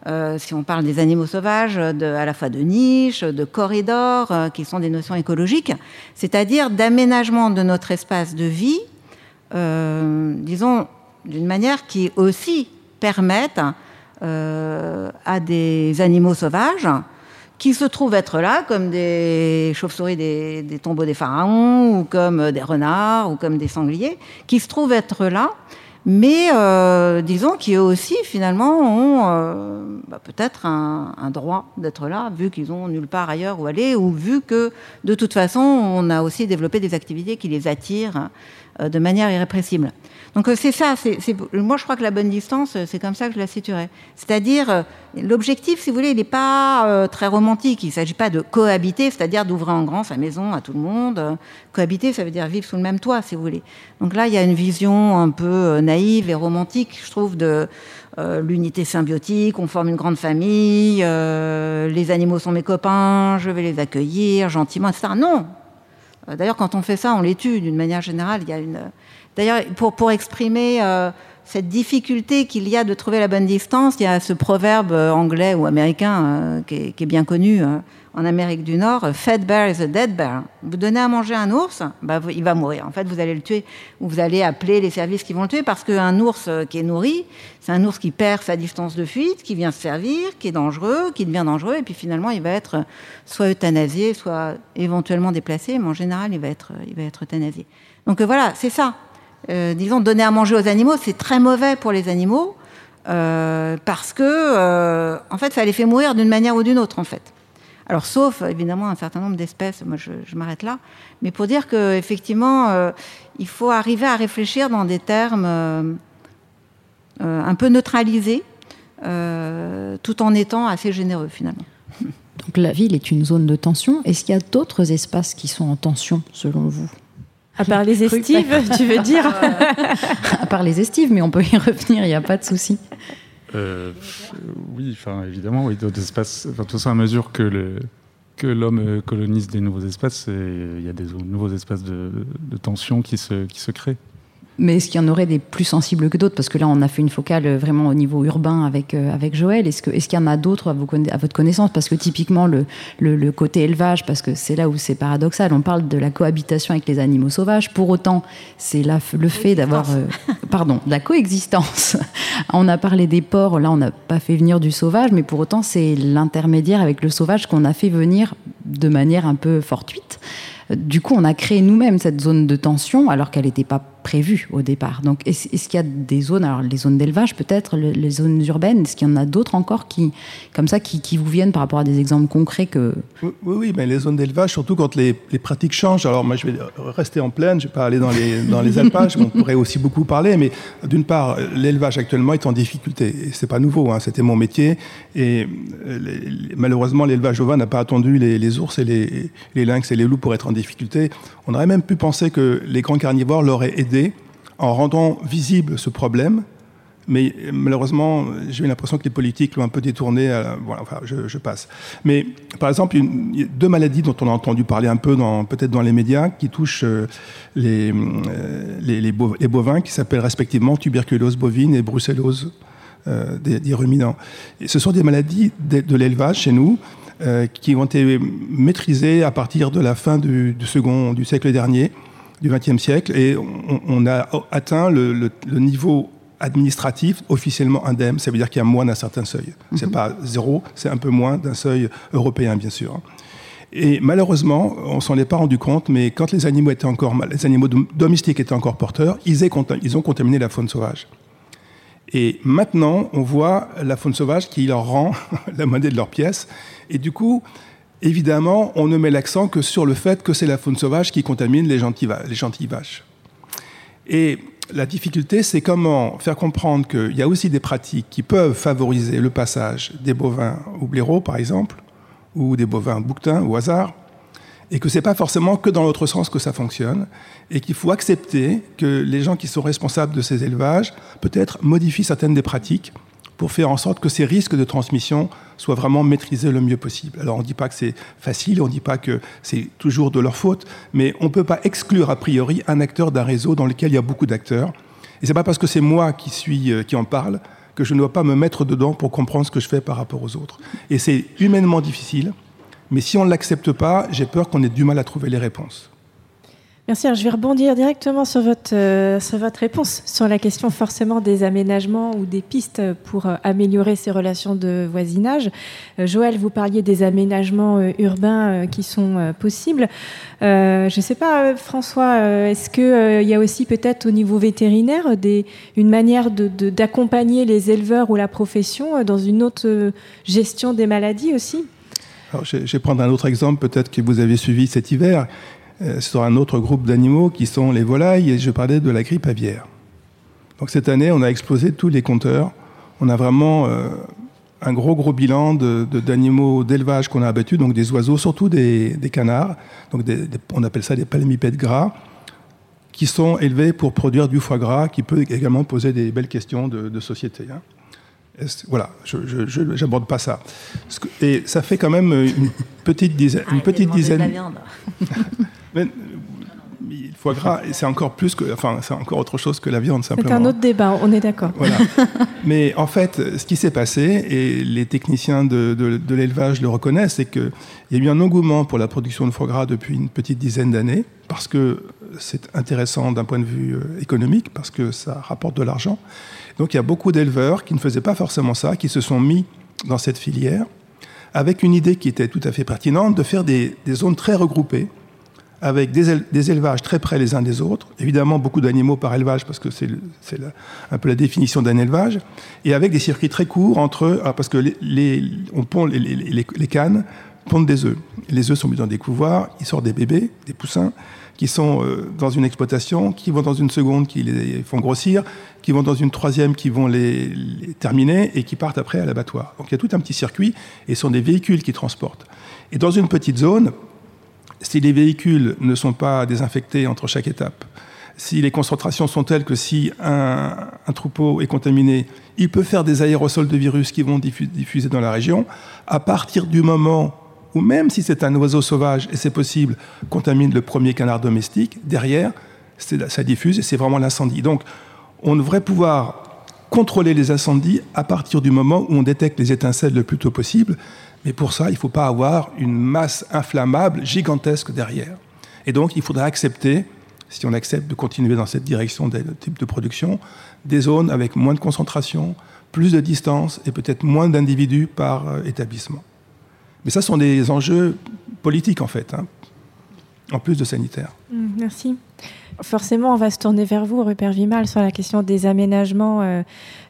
euh, si on parle des animaux sauvages, de, à la fois de niches, de corridors, euh, qui sont des notions écologiques, c'est-à-dire d'aménagement de notre espace de vie, euh, disons, d'une manière qui aussi permette à des animaux sauvages qui se trouvent être là, comme des chauves-souris des, tombeaux des pharaons, ou comme des renards, ou comme des sangliers, qui se trouvent être là, mais euh, disons qui eux aussi finalement ont euh, bah, peut-être un, un, droit d'être là, vu qu'ils ont nulle part ailleurs où aller, ou vu que de toute façon on a aussi développé des activités qui les attirent euh, de manière irrépressible. Donc euh, c'est ça, moi je crois que la bonne distance, euh, c'est comme ça que je la situerais. C'est-à-dire, l'objectif, si vous voulez, il n'est pas euh, très romantique. Il ne s'agit pas de cohabiter, c'est-à-dire d'ouvrir en grand sa maison à tout le monde. Cohabiter, ça veut dire vivre sous le même toit, si vous voulez. Donc là, il y a une vision un peu naïve et romantique, je trouve, de euh, l'unité symbiotique, on forme une grande famille, euh, les animaux sont mes copains, je vais les accueillir gentiment, etc. Non D'ailleurs, quand on fait ça, on les tue d'une manière générale. Il y a une D'ailleurs, pour, exprimer euh, cette difficulté qu'il y a de trouver la bonne distance, il y a ce proverbe euh, anglais ou américain euh, qui, est, bien connu en Amérique du Nord, Fed bear is a dead bear. Vous donnez à manger un ours, bah, il va mourir. En fait, vous allez le tuer ou vous allez appeler les services qui vont le tuer parce qu'un ours qui est nourri, c'est un ours qui perd sa distance de fuite, qui vient se servir, qui est dangereux, qui devient dangereux, et puis finalement, il va être soit euthanasié, soit éventuellement déplacé, mais en général, il va être, il va être euthanasié. Donc voilà, c'est ça. Euh, disons, donner à manger aux animaux, c'est très mauvais pour les animaux euh, parce que, euh, en fait, ça les fait mourir d'une manière ou d'une autre, en fait. Alors, sauf évidemment un certain nombre d'espèces, moi je, je m'arrête là, mais pour dire qu'effectivement, il faut arriver à réfléchir dans des termes un peu neutralisés, tout en étant assez généreux finalement. Donc la ville est une zone de tension. Est-ce qu'il y a d'autres espaces qui sont en tension selon vous? À part les estives, tu veux dire À part les estives, mais on peut y revenir, il n'y a pas de souci. Euh, oui, enfin évidemment, oui, d'autres espaces. Enfin, tout ça à mesure que le que l'homme colonise des nouveaux espaces, il y a des nouveaux espaces de, de tension qui se qui se créent. Mais est-ce qu'il y en aurait des plus sensibles que d'autres? Parce que là, on a fait une focale vraiment au niveau urbain avec, euh, avec Joël. Est-ce qu'il est qu'il y en a d'autres à, à, votre connaissance? Parce que typiquement, le, le, le côté élevage, parce que c'est là où c'est paradoxal, on parle de la cohabitation avec les animaux sauvages. Pour autant, c'est le fait d'avoir... Euh, pardon, de la coexistence. on a parlé des porcs, là, on n'a pas fait venir du sauvage, mais pour autant, c'est l'intermédiaire avec le sauvage qu'on a fait venir de manière un peu fortuite. Du coup, on a créé nous-mêmes cette zone de tension alors qu'elle n'était pas prévue au départ. Donc, est-ce, est qu'il y a des zones, alors les zones d'élevage peut-être, les zones urbaines, est-ce qu'il y en a d'autres encore qui, comme ça, qui, qui, vous viennent par rapport à des exemples concrets que... Oui, oui, mais les zones d'élevage, surtout quand les, les, pratiques changent. Alors moi, je vais rester en plaine, je ne vais pas aller dans les, dans les alpages, on pourrait aussi beaucoup parler, mais d'une part, l'élevage actuellement est en difficulté. C'est pas nouveau, hein, c'était mon métier. Et les, malheureusement, l'élevage ovin n'a pas attendu les, ours et les, les lynx et les loups pour être en difficulté. On aurait même pu penser que les grands carnivores l'auraient aidé en rendant visible ce problème. Mais malheureusement, j'ai eu l'impression que les politiques l'ont un peu détourné. À, voilà, enfin, je, passe. Mais par exemple, une, deux maladies dont on a entendu parler un peu, peut-être dans les médias, qui touchent euh, les, euh, bovins, qui s'appellent respectivement tuberculose bovine et brucellose euh, des, ruminants. Et ce sont des maladies de, l'élevage chez nous euh, qui ont été maîtrisées à partir de la fin du second du siècle dernier du XXe siècle et on, on, a atteint le, le, le, niveau administratif officiellement indemne. Ça veut dire qu'il y a moins d'un certain seuil. Mm -hmm. C'est pas zéro, c'est un peu moins d'un seuil européen, bien sûr. Et malheureusement, on s'en est pas rendu compte, mais quand les animaux étaient encore les animaux domestiques étaient encore porteurs, ils, ont contaminé la faune sauvage. Et maintenant, on voit la faune sauvage qui leur rend la monnaie de leurs pièces. Et du coup, évidemment, on ne met l'accent que sur le fait que c'est la faune sauvage qui contamine les gentilles, les gentilles vaches. Et la difficulté, c'est comment faire comprendre qu'il y a aussi des pratiques qui peuvent favoriser le passage des bovins au blaireau, par exemple, ou des bovins bouquetins au hasard, et que ce n'est pas forcément que dans l'autre sens que ça fonctionne, et qu'il faut accepter que les gens qui sont responsables de ces élevages, peut-être, modifient certaines des pratiques pour faire en sorte que ces risques de transmission soient vraiment maîtrisés le mieux possible. Alors on ne dit pas que c'est facile, on ne dit pas que c'est toujours de leur faute, mais on ne peut pas exclure a priori un acteur d'un réseau dans lequel il y a beaucoup d'acteurs. Et c'est pas parce que c'est moi qui suis euh, qui en parle que je ne dois pas me mettre dedans pour comprendre ce que je fais par rapport aux autres. Et c'est humainement difficile, mais si on ne l'accepte pas, j'ai peur qu'on ait du mal à trouver les réponses. Merci. je vais rebondir directement sur votre, euh, sur votre réponse sur la question forcément des aménagements ou des pistes pour euh, améliorer ces relations de voisinage. Euh, Joël, vous parliez des aménagements urbains qui sont possibles. je ne sais pas, François, est-ce qu'il y a aussi peut-être au niveau vétérinaire une manière d'accompagner les éleveurs ou la profession dans une autre gestion des maladies aussi? Je, vais prendre un autre exemple, peut-être que vous avez suivi cet hiver, sur un autre groupe d'animaux qui sont les volailles, et je parlais de la grippe aviaire. Donc cette année, on a explosé tous les compteurs. On a vraiment euh, un gros, gros bilan d'animaux d'élevage qu'on a abattus, donc des oiseaux, surtout des, canards, donc on appelle ça des palmipèdes gras, qui sont élevés pour produire du foie gras, qui peut également poser des belles questions de, société. Hein. Voilà, je n'aborde pas ça. Et ça fait quand même une petite dizaine. une petite dizaine. Mais, le foie gras, c'est encore plus que, enfin, c'est encore autre chose que la viande simplement. C'est un autre débat, on est d'accord. Voilà. Mais en fait, ce qui s'est passé, et les techniciens de, de l'élevage le reconnaissent, c'est qu'il y a eu un engouement pour la production de foie gras depuis une petite dizaine d'années, parce que c'est intéressant d'un point de vue euh, économique, parce que ça rapporte de l'argent. Donc il y a beaucoup d'éleveurs qui ne faisaient pas forcément ça, qui se sont mis dans cette filière, avec une idée qui était tout à fait pertinente de faire des, zones très regroupées, avec des, élevages très près les uns des autres, évidemment beaucoup d'animaux par élevage, parce que c'est un peu la définition d'un élevage, et avec des circuits très courts entre ah, parce que les, on pond les, les cannes pondent des œufs. Les œufs sont mis dans des couvoirs, ils sortent des bébés, des poussins, qui sont euh, dans une exploitation, qui vont dans une seconde, qui les font grossir, qui vont dans une troisième, qui vont les, terminer et qui partent après à l'abattoir. Donc il y a tout un petit circuit et ce sont des véhicules qui transportent. Et dans une petite zone, si les véhicules ne sont pas désinfectés entre chaque étape, si les concentrations sont telles que si un, troupeau est contaminé, il peut faire des aérosols de virus qui vont diffuser dans la région, à partir du moment ou même si c'est un oiseau sauvage, et c'est possible, contamine le premier canard domestique, derrière, ça diffuse et c'est vraiment l'incendie. Donc, on devrait pouvoir contrôler les incendies à partir du moment où on détecte les étincelles le plus tôt possible. Mais pour ça, il ne faut pas avoir une masse inflammable gigantesque derrière. Et donc, il faudrait accepter, si on accepte de continuer dans cette direction de type de production, des zones avec moins de concentration, plus de distance et peut-être moins d'individus par euh, établissement. Mais ça, sont des enjeux politiques, en fait, hein, en plus de sanitaires. Mmh, merci. Forcément, on va se tourner vers vous, Rupert Vimal, sur la question des aménagements. Euh,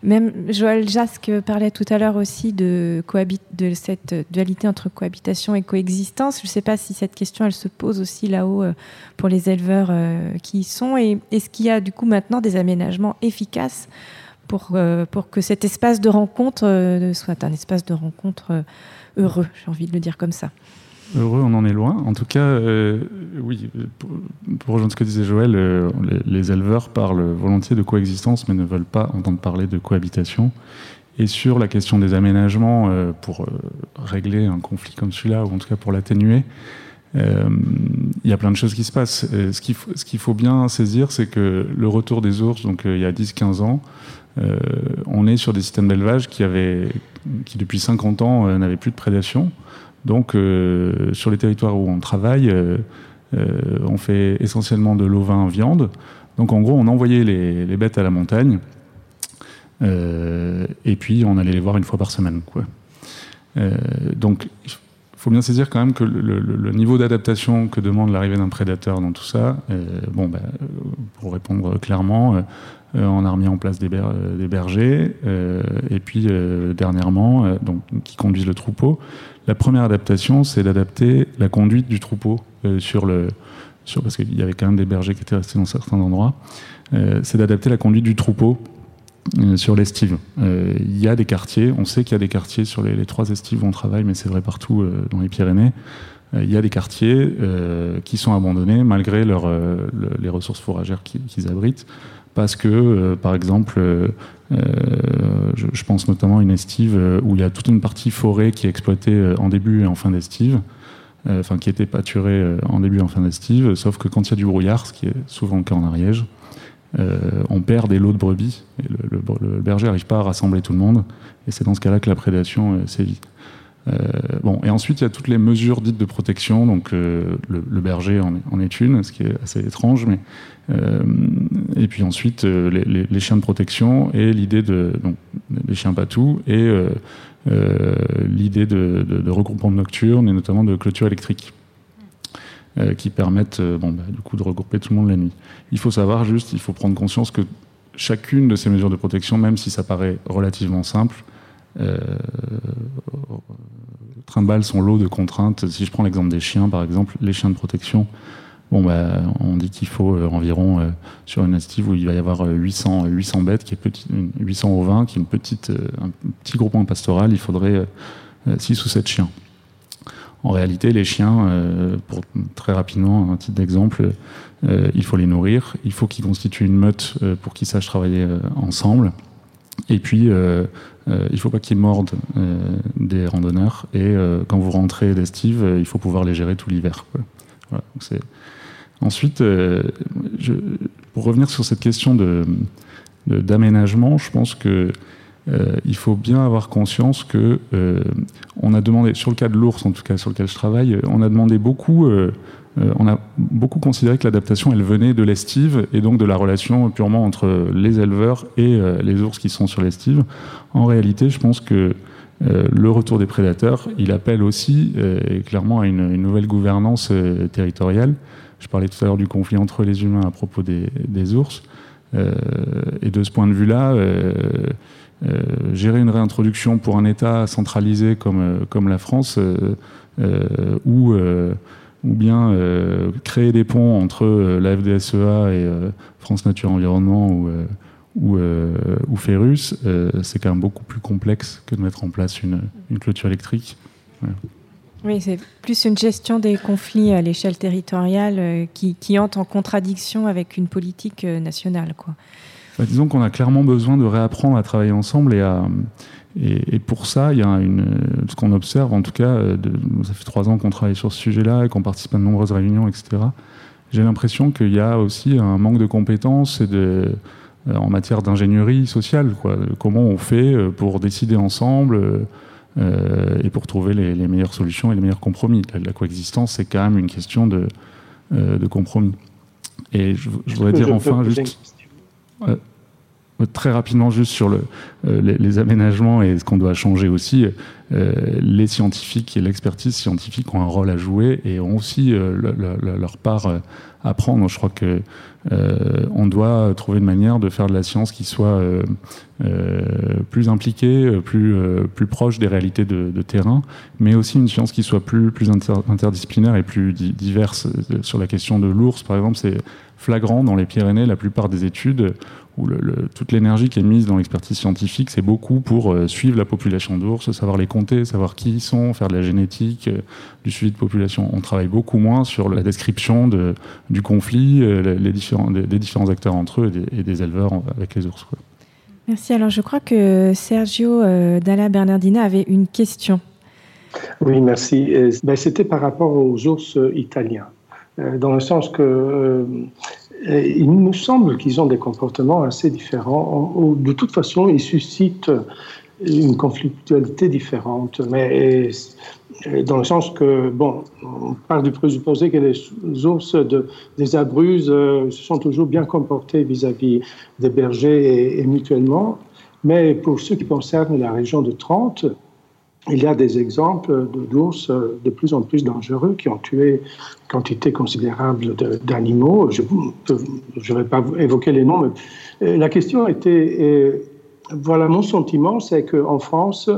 même Joël Jasque parlait tout à l'heure aussi de, de cette dualité entre cohabitation et coexistence. Je ne sais pas si cette question, se pose aussi là-haut euh, pour les éleveurs euh, qui y sont. Et est-ce qu'il y a du coup maintenant des aménagements efficaces pour, pour que cet espace de rencontre soit un espace de rencontre heureux, j'ai envie de le dire comme ça? Heureux, on en est loin. En tout cas, euh, oui, pour, rejoindre ce que disait Joël, euh, les, éleveurs parlent volontiers de coexistence, mais ne veulent pas entendre parler de cohabitation. Et sur la question des aménagements, euh, pour régler un conflit comme celui-là, ou en tout cas pour l'atténuer, il y a plein de choses qui se passent. ce qu'il faut, bien saisir, c'est que le retour des ours, donc il y a 10-15 ans, on est sur des systèmes d'élevage qui depuis 50 ans n'avaient plus de prédation. Donc, euh, sur les territoires où on travaille, euh, euh, on fait essentiellement de l'ovin viande. Donc, en gros, on envoyait les, bêtes à la montagne. et puis, on allait les voir une fois par semaine. Donc, il faut bien saisir quand même que le, niveau d'adaptation que demande l'arrivée d'un prédateur dans tout ça, bon, bah, pour répondre clairement, on a remis en place des, des bergers, et puis dernièrement, donc, qui conduisent le troupeau. La première adaptation, c'est d'adapter la conduite du troupeau euh, sur le, parce qu'il y avait quand même des bergers qui étaient restés dans certains endroits. Euh, c'est d'adapter la conduite du troupeau euh, sur l'estive. Il y a des quartiers, on sait qu'il y a des quartiers sur les, trois estives où on travaille, mais c'est vrai partout dans les Pyrénées. Il y a des quartiers qui sont abandonnés malgré les ressources fourragères qu'ils abritent, parce que, par exemple, euh, je, pense notamment à une estive euh, où il y a toute une partie forêt qui est exploitée euh, en début et en fin d'estive, enfin qui était pâturée en début et en fin d'estive, sauf que quand il y a du brouillard, ce qui est souvent le cas en Ariège, on perd des lots de brebis. Et le, berger n'arrive pas à rassembler tout le monde, et c'est dans ce cas-là que la prédation sévit. Bon, et ensuite, il y a toutes les mesures dites de protection. Donc, le, berger en est, une, ce qui est assez étrange. Mais, et puis ensuite, les, chiens de protection et l'idée de. Donc, les chiens patous et l'idée de, de, regroupement nocturne et notamment de clôture électrique. qui permettent bon, bah, du coup de regrouper tout le monde la nuit. Il faut savoir juste, il faut prendre conscience que chacune de ces mesures de protection, même si ça paraît relativement simple, euh, trimballe son lot de contraintes. Si je prends l'exemple des chiens, par exemple, les chiens de protection, bon, bah, on dit qu'il faut euh, environ, euh, sur une estive où il va y avoir 800, 800 bêtes, qui est petit, 800 ovins, qui est une petite, un petit groupement pastoral, il faudrait 6 ou 7 chiens. En réalité, les chiens, pour très rapidement, un titre d'exemple, euh, il faut les nourrir, il faut qu'ils constituent une meute euh, pour qu'ils sachent travailler euh, ensemble. Et puis, il ne faut pas qu'ils mordent des randonneurs. Et quand vous rentrez d'estive, il faut pouvoir les gérer tout l'hiver. Ensuite, pour revenir sur cette question d'aménagement, je pense que il faut bien avoir conscience que on a demandé, sur le cas de l'ours en tout cas sur lequel je travaille, on a demandé beaucoup euh, on a beaucoup considéré que l'adaptation, elle venait de l'estive et donc de la relation purement entre les éleveurs et euh, les ours qui sont sur l'estive. En réalité, je pense que euh, le retour des prédateurs, il appelle aussi clairement à une, nouvelle gouvernance territoriale. Je parlais tout à l'heure du conflit entre les humains à propos des, ours. et de ce point de vue-là, gérer une réintroduction pour un État centralisé comme, comme la France, où ou bien euh, créer des ponts entre euh, la FDSEA et euh, France Nature Environnement ou, ou, ou Ferus, c'est quand même beaucoup plus complexe que de mettre en place une, une clôture électrique. Oui, c'est plus une gestion des conflits à l'échelle territoriale qui, qui, entre en contradiction avec une politique nationale. Quoi. Bah, disons qu'on a clairement besoin de réapprendre à travailler ensemble et à, et, pour ça, il y a une, ce qu'on observe, en tout cas, euh, de, ça fait trois ans qu'on travaille sur ce sujet-là et qu'on participe à de nombreuses réunions, etc. J'ai l'impression qu'il y a aussi un manque de compétences et de, euh, en matière d'ingénierie sociale. Quoi. Comment on fait euh, pour décider ensemble et pour trouver les, meilleures solutions et les meilleurs compromis. La, coexistence, c'est quand même une question de, de compromis. Et je, voudrais dire enfin juste très rapidement juste sur euh, les, aménagements et ce qu'on doit changer aussi. Euh, les scientifiques et l'expertise scientifique ont un rôle à jouer et ont aussi euh, leur part à prendre. Je crois que on doit trouver une manière de faire de la science qui soit plus impliquée, plus, plus proche des réalités de, terrain, mais aussi une science qui soit plus, plus interdisciplinaire et plus diverse. Sur la question de l'ours, par exemple, c'est flagrant dans les Pyrénées, la plupart des études où toute l'énergie qui est mise dans l'expertise scientifique, c'est beaucoup pour euh, suivre la population d'ours, savoir les compter, savoir qui ils sont, faire de la génétique, euh, du suivi de population. On travaille beaucoup moins sur la description de, du conflit, euh, les différents, des, différents acteurs entre eux et des, éleveurs avec les ours. Merci. Alors, je crois que Sergio Dalla Bernardina avait une question. Oui, merci. Ben, c'était par rapport aux ours italiens dans le sens que il nous semble qu'ils ont des comportements assez différents. De toute façon, ils suscitent une conflictualité différente, mais dans le sens que, bon, on part du présupposé que les ours de, des Abruzzes euh, se sont toujours bien comportés vis-à-vis des bergers et, mutuellement, mais pour ce qui concerne la région de Trente, il y a des exemples d'ours de plus en plus dangereux qui ont tué quantité considérable d'animaux. Je ne vais pas évoquer les noms, mais euh, la question était, euh, voilà, mon sentiment, c'est qu'en France,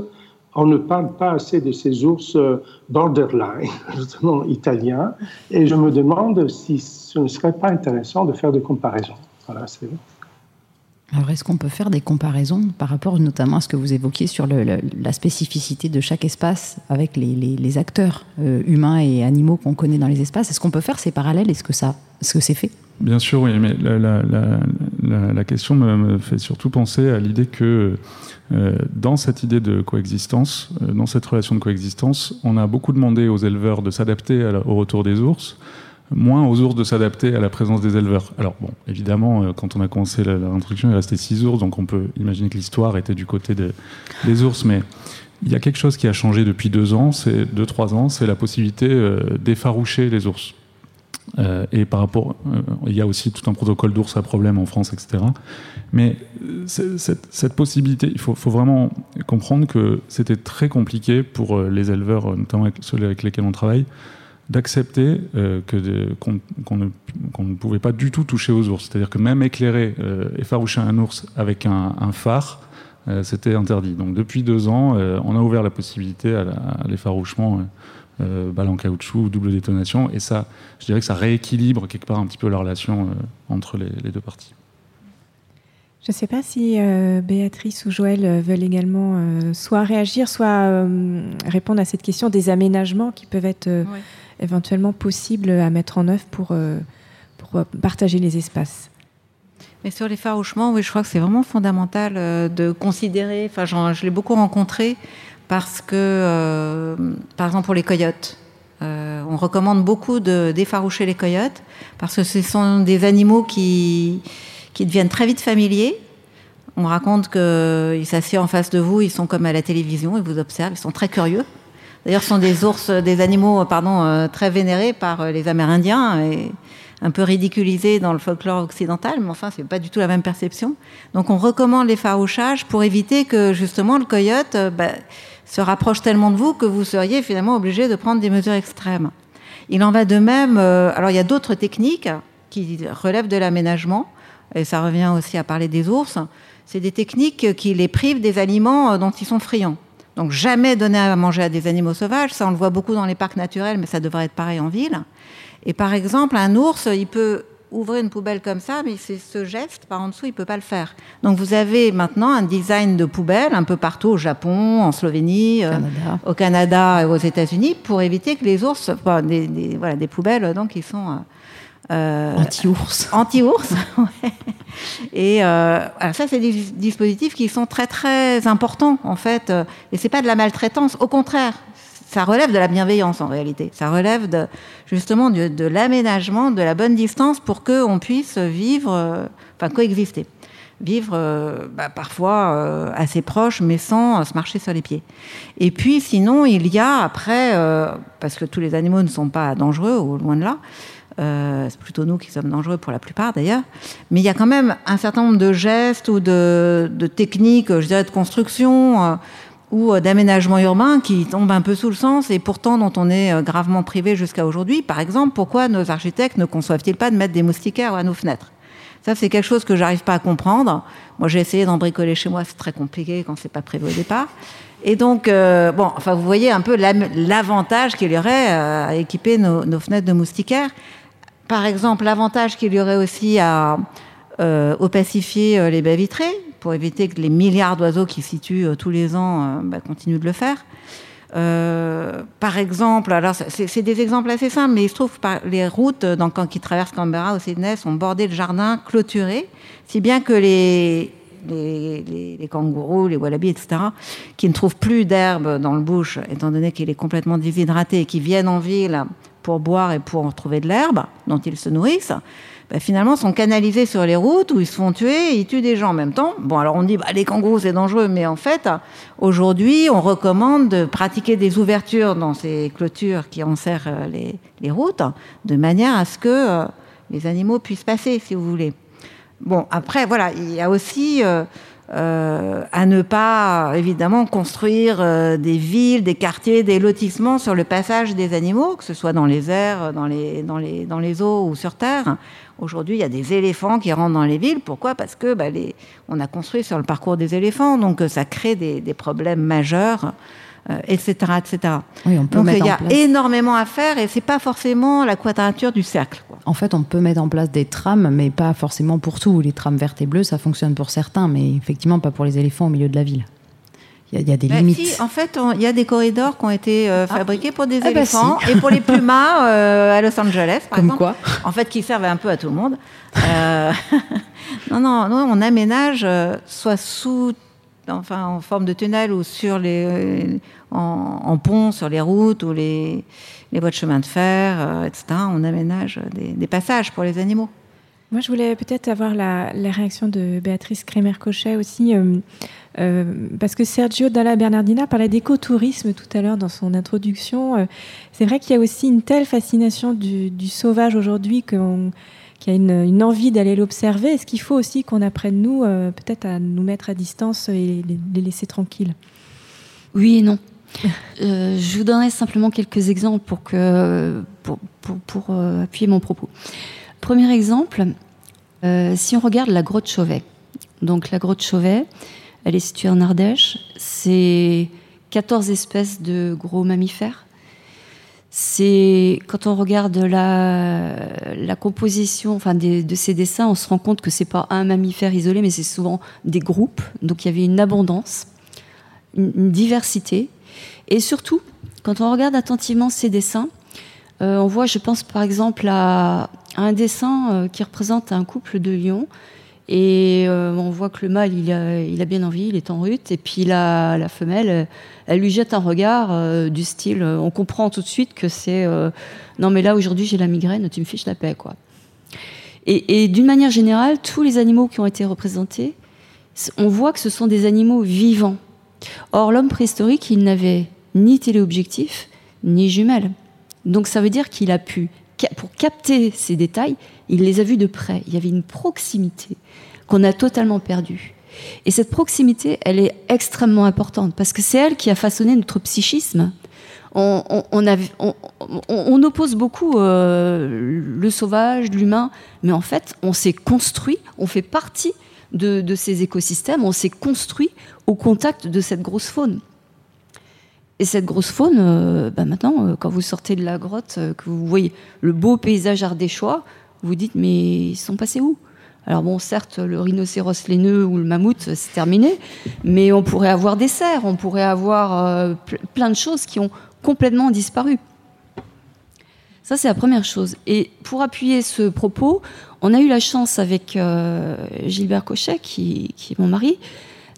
on ne parle pas assez de ces ours euh, borderline, justement italiens, et je me demande si ce ne serait pas intéressant de faire des comparaisons. Voilà, c'est alors, est-ce qu'on peut faire des comparaisons par rapport notamment à ce que vous évoquiez sur la spécificité de chaque espace avec les, acteurs euh, humains et animaux qu'on connaît dans les espaces? Est-ce qu'on peut faire ces parallèles? Est-ce que ça, ce que c'est fait? Bien sûr, oui, mais la, question me, fait surtout penser à l'idée que euh, dans cette idée de coexistence, euh, dans cette relation de coexistence, on a beaucoup demandé aux éleveurs de s'adapter au retour des ours moins aux ours de s'adapter à la présence des éleveurs. Alors bon, évidemment, euh, quand on a commencé l'introduction, il restait six ours, donc on peut imaginer que l'histoire était du côté des ours, mais Il y a quelque chose qui a changé depuis deux ans, c'est deux trois ans, c'est la possibilité d'effaroucher les ours. Euh, et par rapport, euh, il y a aussi tout un protocole d'ours à problème en France, etc. Mais euh, cette, possibilité, il faut, vraiment comprendre que c'était très compliqué pour les éleveurs, notamment ceux avec lesquels on travaille, d'accepter qu'on ne, ne, pouvait pas du tout toucher aux ours. C'est-à-dire que même éclairer, effaroucher un ours avec un, phare, c'était interdit. Donc depuis deux ans, on a ouvert la possibilité à l'effarouchement euh, balle en caoutchouc, double détonation. Et ça, je dirais que ça rééquilibre quelque part un petit peu la relation euh, entre les, deux parties. Je ne sais pas si euh, Béatrice ou Joël veulent également soit réagir, soit répondre à cette question des aménagements qui peuvent être éventuellement possibles à mettre en œuvre pour, pour partager les espaces. Mais sur les farouchements, oui, je crois que c'est vraiment fondamental de considérer, enfin, je l'ai beaucoup rencontré, parce que, euh, par exemple, pour les coyotes, euh, on recommande beaucoup de d'effaroucher les coyotes parce que ce sont des animaux qui, qui deviennent très vite familiers. On raconte qu'ils s'assiedent en face de vous, ils sont comme à la télévision, ils vous observent, ils sont très curieux. D'ailleurs, ce sont des ours, des animaux, pardon, euh, très vénérés par les Amérindiens et un peu ridiculisés dans le folklore occidental, mais enfin, c'est pas du tout la même perception. Donc, on recommande l'effarouchage pour éviter que justement le coyote, bah, se rapproche tellement de vous que vous seriez finalement obligé de prendre des mesures extrêmes. Il en va de même, euh, alors il y a d'autres techniques qui relèvent de l'aménagement, et ça revient aussi à parler des ours, c'est des techniques qui les privent des aliments euh, dont ils sont friands. Donc jamais donner à manger à des animaux sauvages, ça on le voit beaucoup dans les parcs naturels, mais ça devrait être pareil en ville. Et par exemple, un ours, il peut ouvrir une poubelle comme ça, mais c'est ce geste par en dessous, il ne peut pas le faire. Donc vous avez maintenant un design de poubelle un peu partout au Japon, en Slovénie, euh, au Canada et aux États-Unis pour éviter que les ours, des, voilà, des poubelles donc qui sont euh, euh, anti-ours. Anti-ours. Et ça, c'est des dispositifs qui sont très très importants en fait. Et c'est pas de la maltraitance. Au contraire, ça relève de la bienveillance en réalité. Ça relève de, justement de, l'aménagement, de la bonne distance pour qu'on puisse vivre, euh, enfin coexister. Vivre euh, bah, parfois euh, assez proche, mais sans se marcher sur les pieds. Et puis sinon, il y a après, parce que tous les animaux ne sont pas dangereux, ou loin de là, c'est plutôt nous qui sommes dangereux pour la plupart d'ailleurs. Mais il y a quand même un certain nombre de gestes ou de, techniques, je dirais, de construction ou euh, d'aménagement urbain qui tombe un peu sous le sens et pourtant dont on est euh, gravement privé jusqu'à aujourd'hui. Par exemple, pourquoi nos architectes ne conçoivent-ils pas de mettre des moustiquaires à nos fenêtres? Ça, c'est quelque chose que j'arrive pas à comprendre. Moi, j'ai essayé d'en bricoler chez moi, c'est très compliqué quand c'est pas prévu au départ. Et donc, euh, bon, enfin, vous voyez un peu l'avantage qu'il y aurait à équiper nos, fenêtres de moustiquaires. Par exemple, l'avantage qu'il y aurait aussi à euh, opacifier les baies vitrées, pour éviter que les milliards d'oiseaux qui s'y tuent euh, tous les ans euh, bah, continuent de le faire. Euh, par exemple, alors c'est des exemples assez simples, mais il se trouve que les routes dans, qui traversent Canberra au Sydney sont bordées de jardins clôturés, si bien que les, les, les, kangourous, les wallabies, etc., qui ne trouvent plus d'herbe dans le bush, étant donné qu'il est complètement déshydraté, et qui viennent en ville pour boire et pour trouver de l'herbe dont ils se nourrissent, bah, finalement sont canalisés sur les routes où ils se font tuer et ils tuent des gens en même temps. Bon, alors on dit bah, les kangourous c'est dangereux, mais en fait, aujourd'hui, on recommande de pratiquer des ouvertures dans ces clôtures qui enserrent euh, les, les routes, de manière à ce que euh, les animaux puissent passer, si vous voulez. Bon, après, voilà, il y a aussi euh, euh, à ne pas évidemment construire euh, des villes, des quartiers, des lotissements sur le passage des animaux, que ce soit dans les airs, dans les, dans les, dans les eaux ou sur terre. Aujourd'hui, il y a des éléphants qui rentrent dans les villes. Pourquoi? Parce que bah, les, on a construit sur le parcours des éléphants, donc ça crée des, des problèmes majeurs etc., euh, etc. Donc il y a énormément à faire et c'est pas forcément la quadrature du cercle. En fait, on peut mettre en place des trams, mais pas forcément pour tout. Les trams vertes et bleues, ça fonctionne pour certains, mais effectivement pas pour les éléphants au milieu de la ville. Il y, a des bah, limites. en fait, il y a des corridors qui ont été euh, ah. fabriqués pour des ah bah éléphants et pour les pumas euh, à Los Angeles, par Comme exemple. quoi En fait, qui servent un peu à tout le monde. non, non, non, on aménage soit sous enfin en forme de tunnel ou sur les, euh, en, pont sur les routes ou les, voies de chemin de fer, euh, etc. On aménage des, passages pour les animaux. Moi, je voulais peut-être avoir la, réaction de Béatrice Crémer-Cochet aussi, euh, parce que Sergio Dalla Bernardina parlait d'écotourisme tout à l'heure dans son introduction. C'est vrai qu'il y a aussi une telle fascination du, sauvage aujourd'hui qu'il y a une, envie d'aller l'observer. Est-ce qu'il faut aussi qu'on apprenne, nous, peut-être à nous mettre à distance et les, laisser tranquilles? Oui et non. je vous donnerai simplement quelques exemples pour, que, pour, pour appuyer mon propos. Premier exemple, euh, si on regarde la grotte Chauvet. Donc la grotte Chauvet, elle est située en Ardèche. C'est 14 espèces de gros mammifères. C'est quand on regarde la, composition, enfin de ces dessins, on se rend compte que c'est pas un mammifère isolé, mais c'est souvent des groupes. Donc il y avait une abondance, une, diversité, et surtout quand on regarde attentivement ces dessins, euh, on voit, je pense par exemple à un dessin euh, qui représente un couple de lions. Et euh, on voit que le mâle, il a, bien envie, il est en rut. Et puis la, la femelle, elle, lui jette un regard euh, du style on comprend tout de suite que c'est non, mais là, aujourd'hui, j'ai la migraine, tu me fiches la paix, quoi. Et, et d'une manière générale, tous les animaux qui ont été représentés, on voit que ce sont des animaux vivants. Or, l'homme préhistorique, il n'avait ni téléobjectif, ni jumelles. Donc ça veut dire qu'il a pu pour capter ces détails, il les a vus de près. Il y avait une proximité qu'on a totalement perdue. Et cette proximité, elle est extrêmement importante parce que c'est elle qui a façonné notre psychisme. On, oppose beaucoup euh, le sauvage, l'humain, mais en fait, on s'est construit, on fait partie de ces écosystèmes, on s'est construit au contact de cette grosse faune. Et cette grosse faune, euh, bah, maintenant, euh, quand vous sortez de la grotte, euh, que vous voyez le beau paysage ardéchois, vous dites mais ils sont passés où? Alors bon, certes, le rhinocéros laineux ou le mammouth, c'est terminé, mais on pourrait avoir des cerfs, on pourrait avoir plein de choses qui ont complètement disparu. Ça, c'est la première chose. Et pour appuyer ce propos, on a eu la chance avec Gilbert Cochet, qui, qui, est mon mari,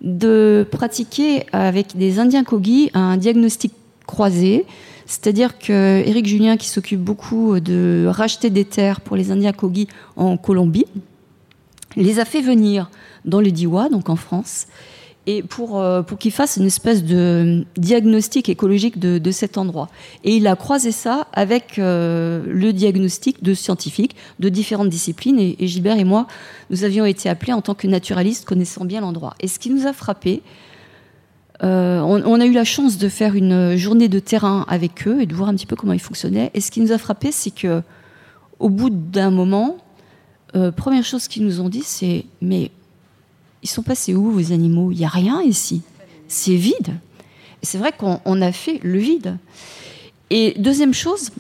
de pratiquer avec des Indiens Kogi un diagnostic croisé. C'est-à-dire que Julien, qui s'occupe beaucoup de racheter des terres pour les Indiens Kogi en Colombie, les a fait venir dans le Diwa, donc en France, et pour, euh, pour qu'il fasse une espèce de diagnostic écologique de, cet endroit. Et il a croisé ça avec euh, le diagnostic de scientifiques de différentes disciplines. Et, Gilbert et moi, nous avions été appelés en tant que naturalistes connaissant bien l'endroit. Et ce qui nous a frappé, euh, on, a eu la chance de faire une journée de terrain avec eux et de voir un petit peu comment ils fonctionnaient. Et ce qui nous a frappé, c'est que au bout d'un moment, première chose qu'ils nous ont dit, c'est mais ils sont passés où vos animaux? Il n'y a rien ici. C'est vide. C'est vrai qu'on a fait le vide. Et deuxième chose,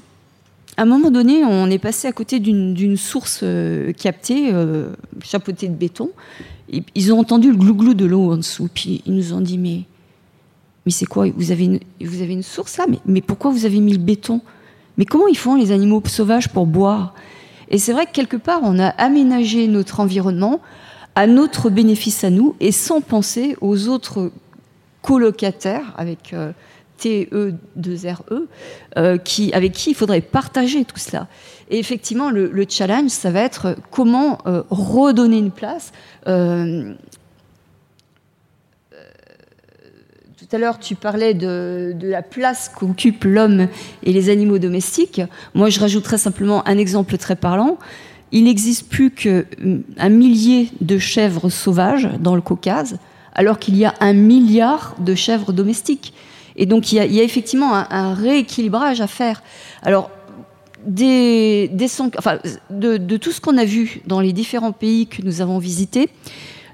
à un moment donné, on est passé à côté d'une source euh, captée, euh, chapeautée de béton. ils ont entendu le glouglou de l'eau en dessous. Puis ils nous ont dit Mais, mais c'est quoi? Vous avez, une, vous avez une source là? Mais, mais pourquoi vous avez mis le béton? Mais comment ils font les animaux sauvages pour boire? Et c'est vrai que quelque part, on a aménagé notre environnement à notre bénéfice à nous et sans penser aux autres colocataires avec euh, TE2RE e, euh, qui, avec qui il faudrait partager tout cela. Et effectivement, le, challenge, ça va être comment euh, redonner une place. tout à l'heure, tu parlais de, de la place qu'occupent l'homme et les animaux domestiques. Moi, je rajouterais simplement un exemple très parlant il n'existe plus qu'un millier de chèvres sauvages dans le Caucase, alors qu'il y a un milliard de chèvres domestiques. Et donc il y a, effectivement un, rééquilibrage à faire. Alors, de, tout ce qu'on a vu dans les différents pays que nous avons visités,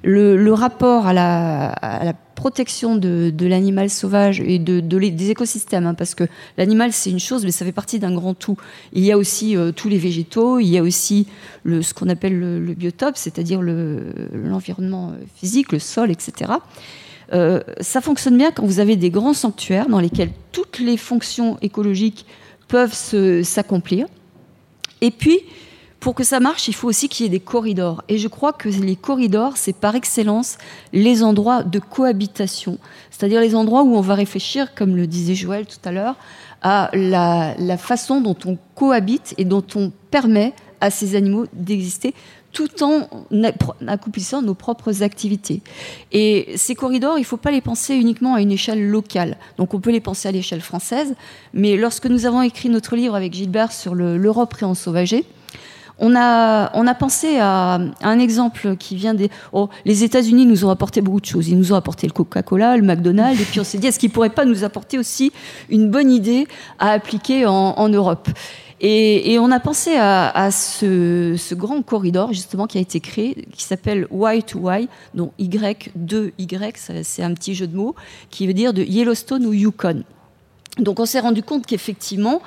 le, rapport à la, protection de, l'animal sauvage et de, des écosystèmes, hein, parce que l'animal c'est une chose, mais ça fait partie d'un grand tout. Il y a aussi euh, tous les végétaux, il y a aussi le, ce qu'on appelle le, biotope, c'est-à-dire l'environnement euh, physique, le sol, etc. Euh, ça fonctionne bien quand vous avez des grands sanctuaires dans lesquels toutes les fonctions écologiques peuvent s'accomplir. Et puis, pour que ça marche, il faut aussi qu'il y ait des corridors. Et je crois que les corridors, c'est par excellence les endroits de cohabitation, c'est-à-dire les endroits où on va réfléchir, comme le disait Joël tout à l'heure, à la, façon dont on cohabite et dont on permet à ces animaux d'exister tout en accomplissant nos propres activités. Et ces corridors, il ne faut pas les penser uniquement à une échelle locale. Donc on peut les penser à l'échelle française, mais lorsque nous avons écrit notre livre avec Gilbert sur l'Europe réensauvagée, on a, on a pensé à, un exemple qui vient des. Oh, les États-Unis nous ont apporté beaucoup de choses. Ils nous ont apporté le Coca-Cola, le McDonald's, et puis on s'est dit est-ce qu'ils ne pourraient pas nous apporter aussi une bonne idée à appliquer en Europe? Et, on a pensé à, ce, grand corridor justement qui a été créé, qui s'appelle Y to Y, dont Y, 2Y, c'est un petit jeu de mots, qui veut dire de Yellowstone ou Yukon. Donc on s'est rendu compte qu'effectivement,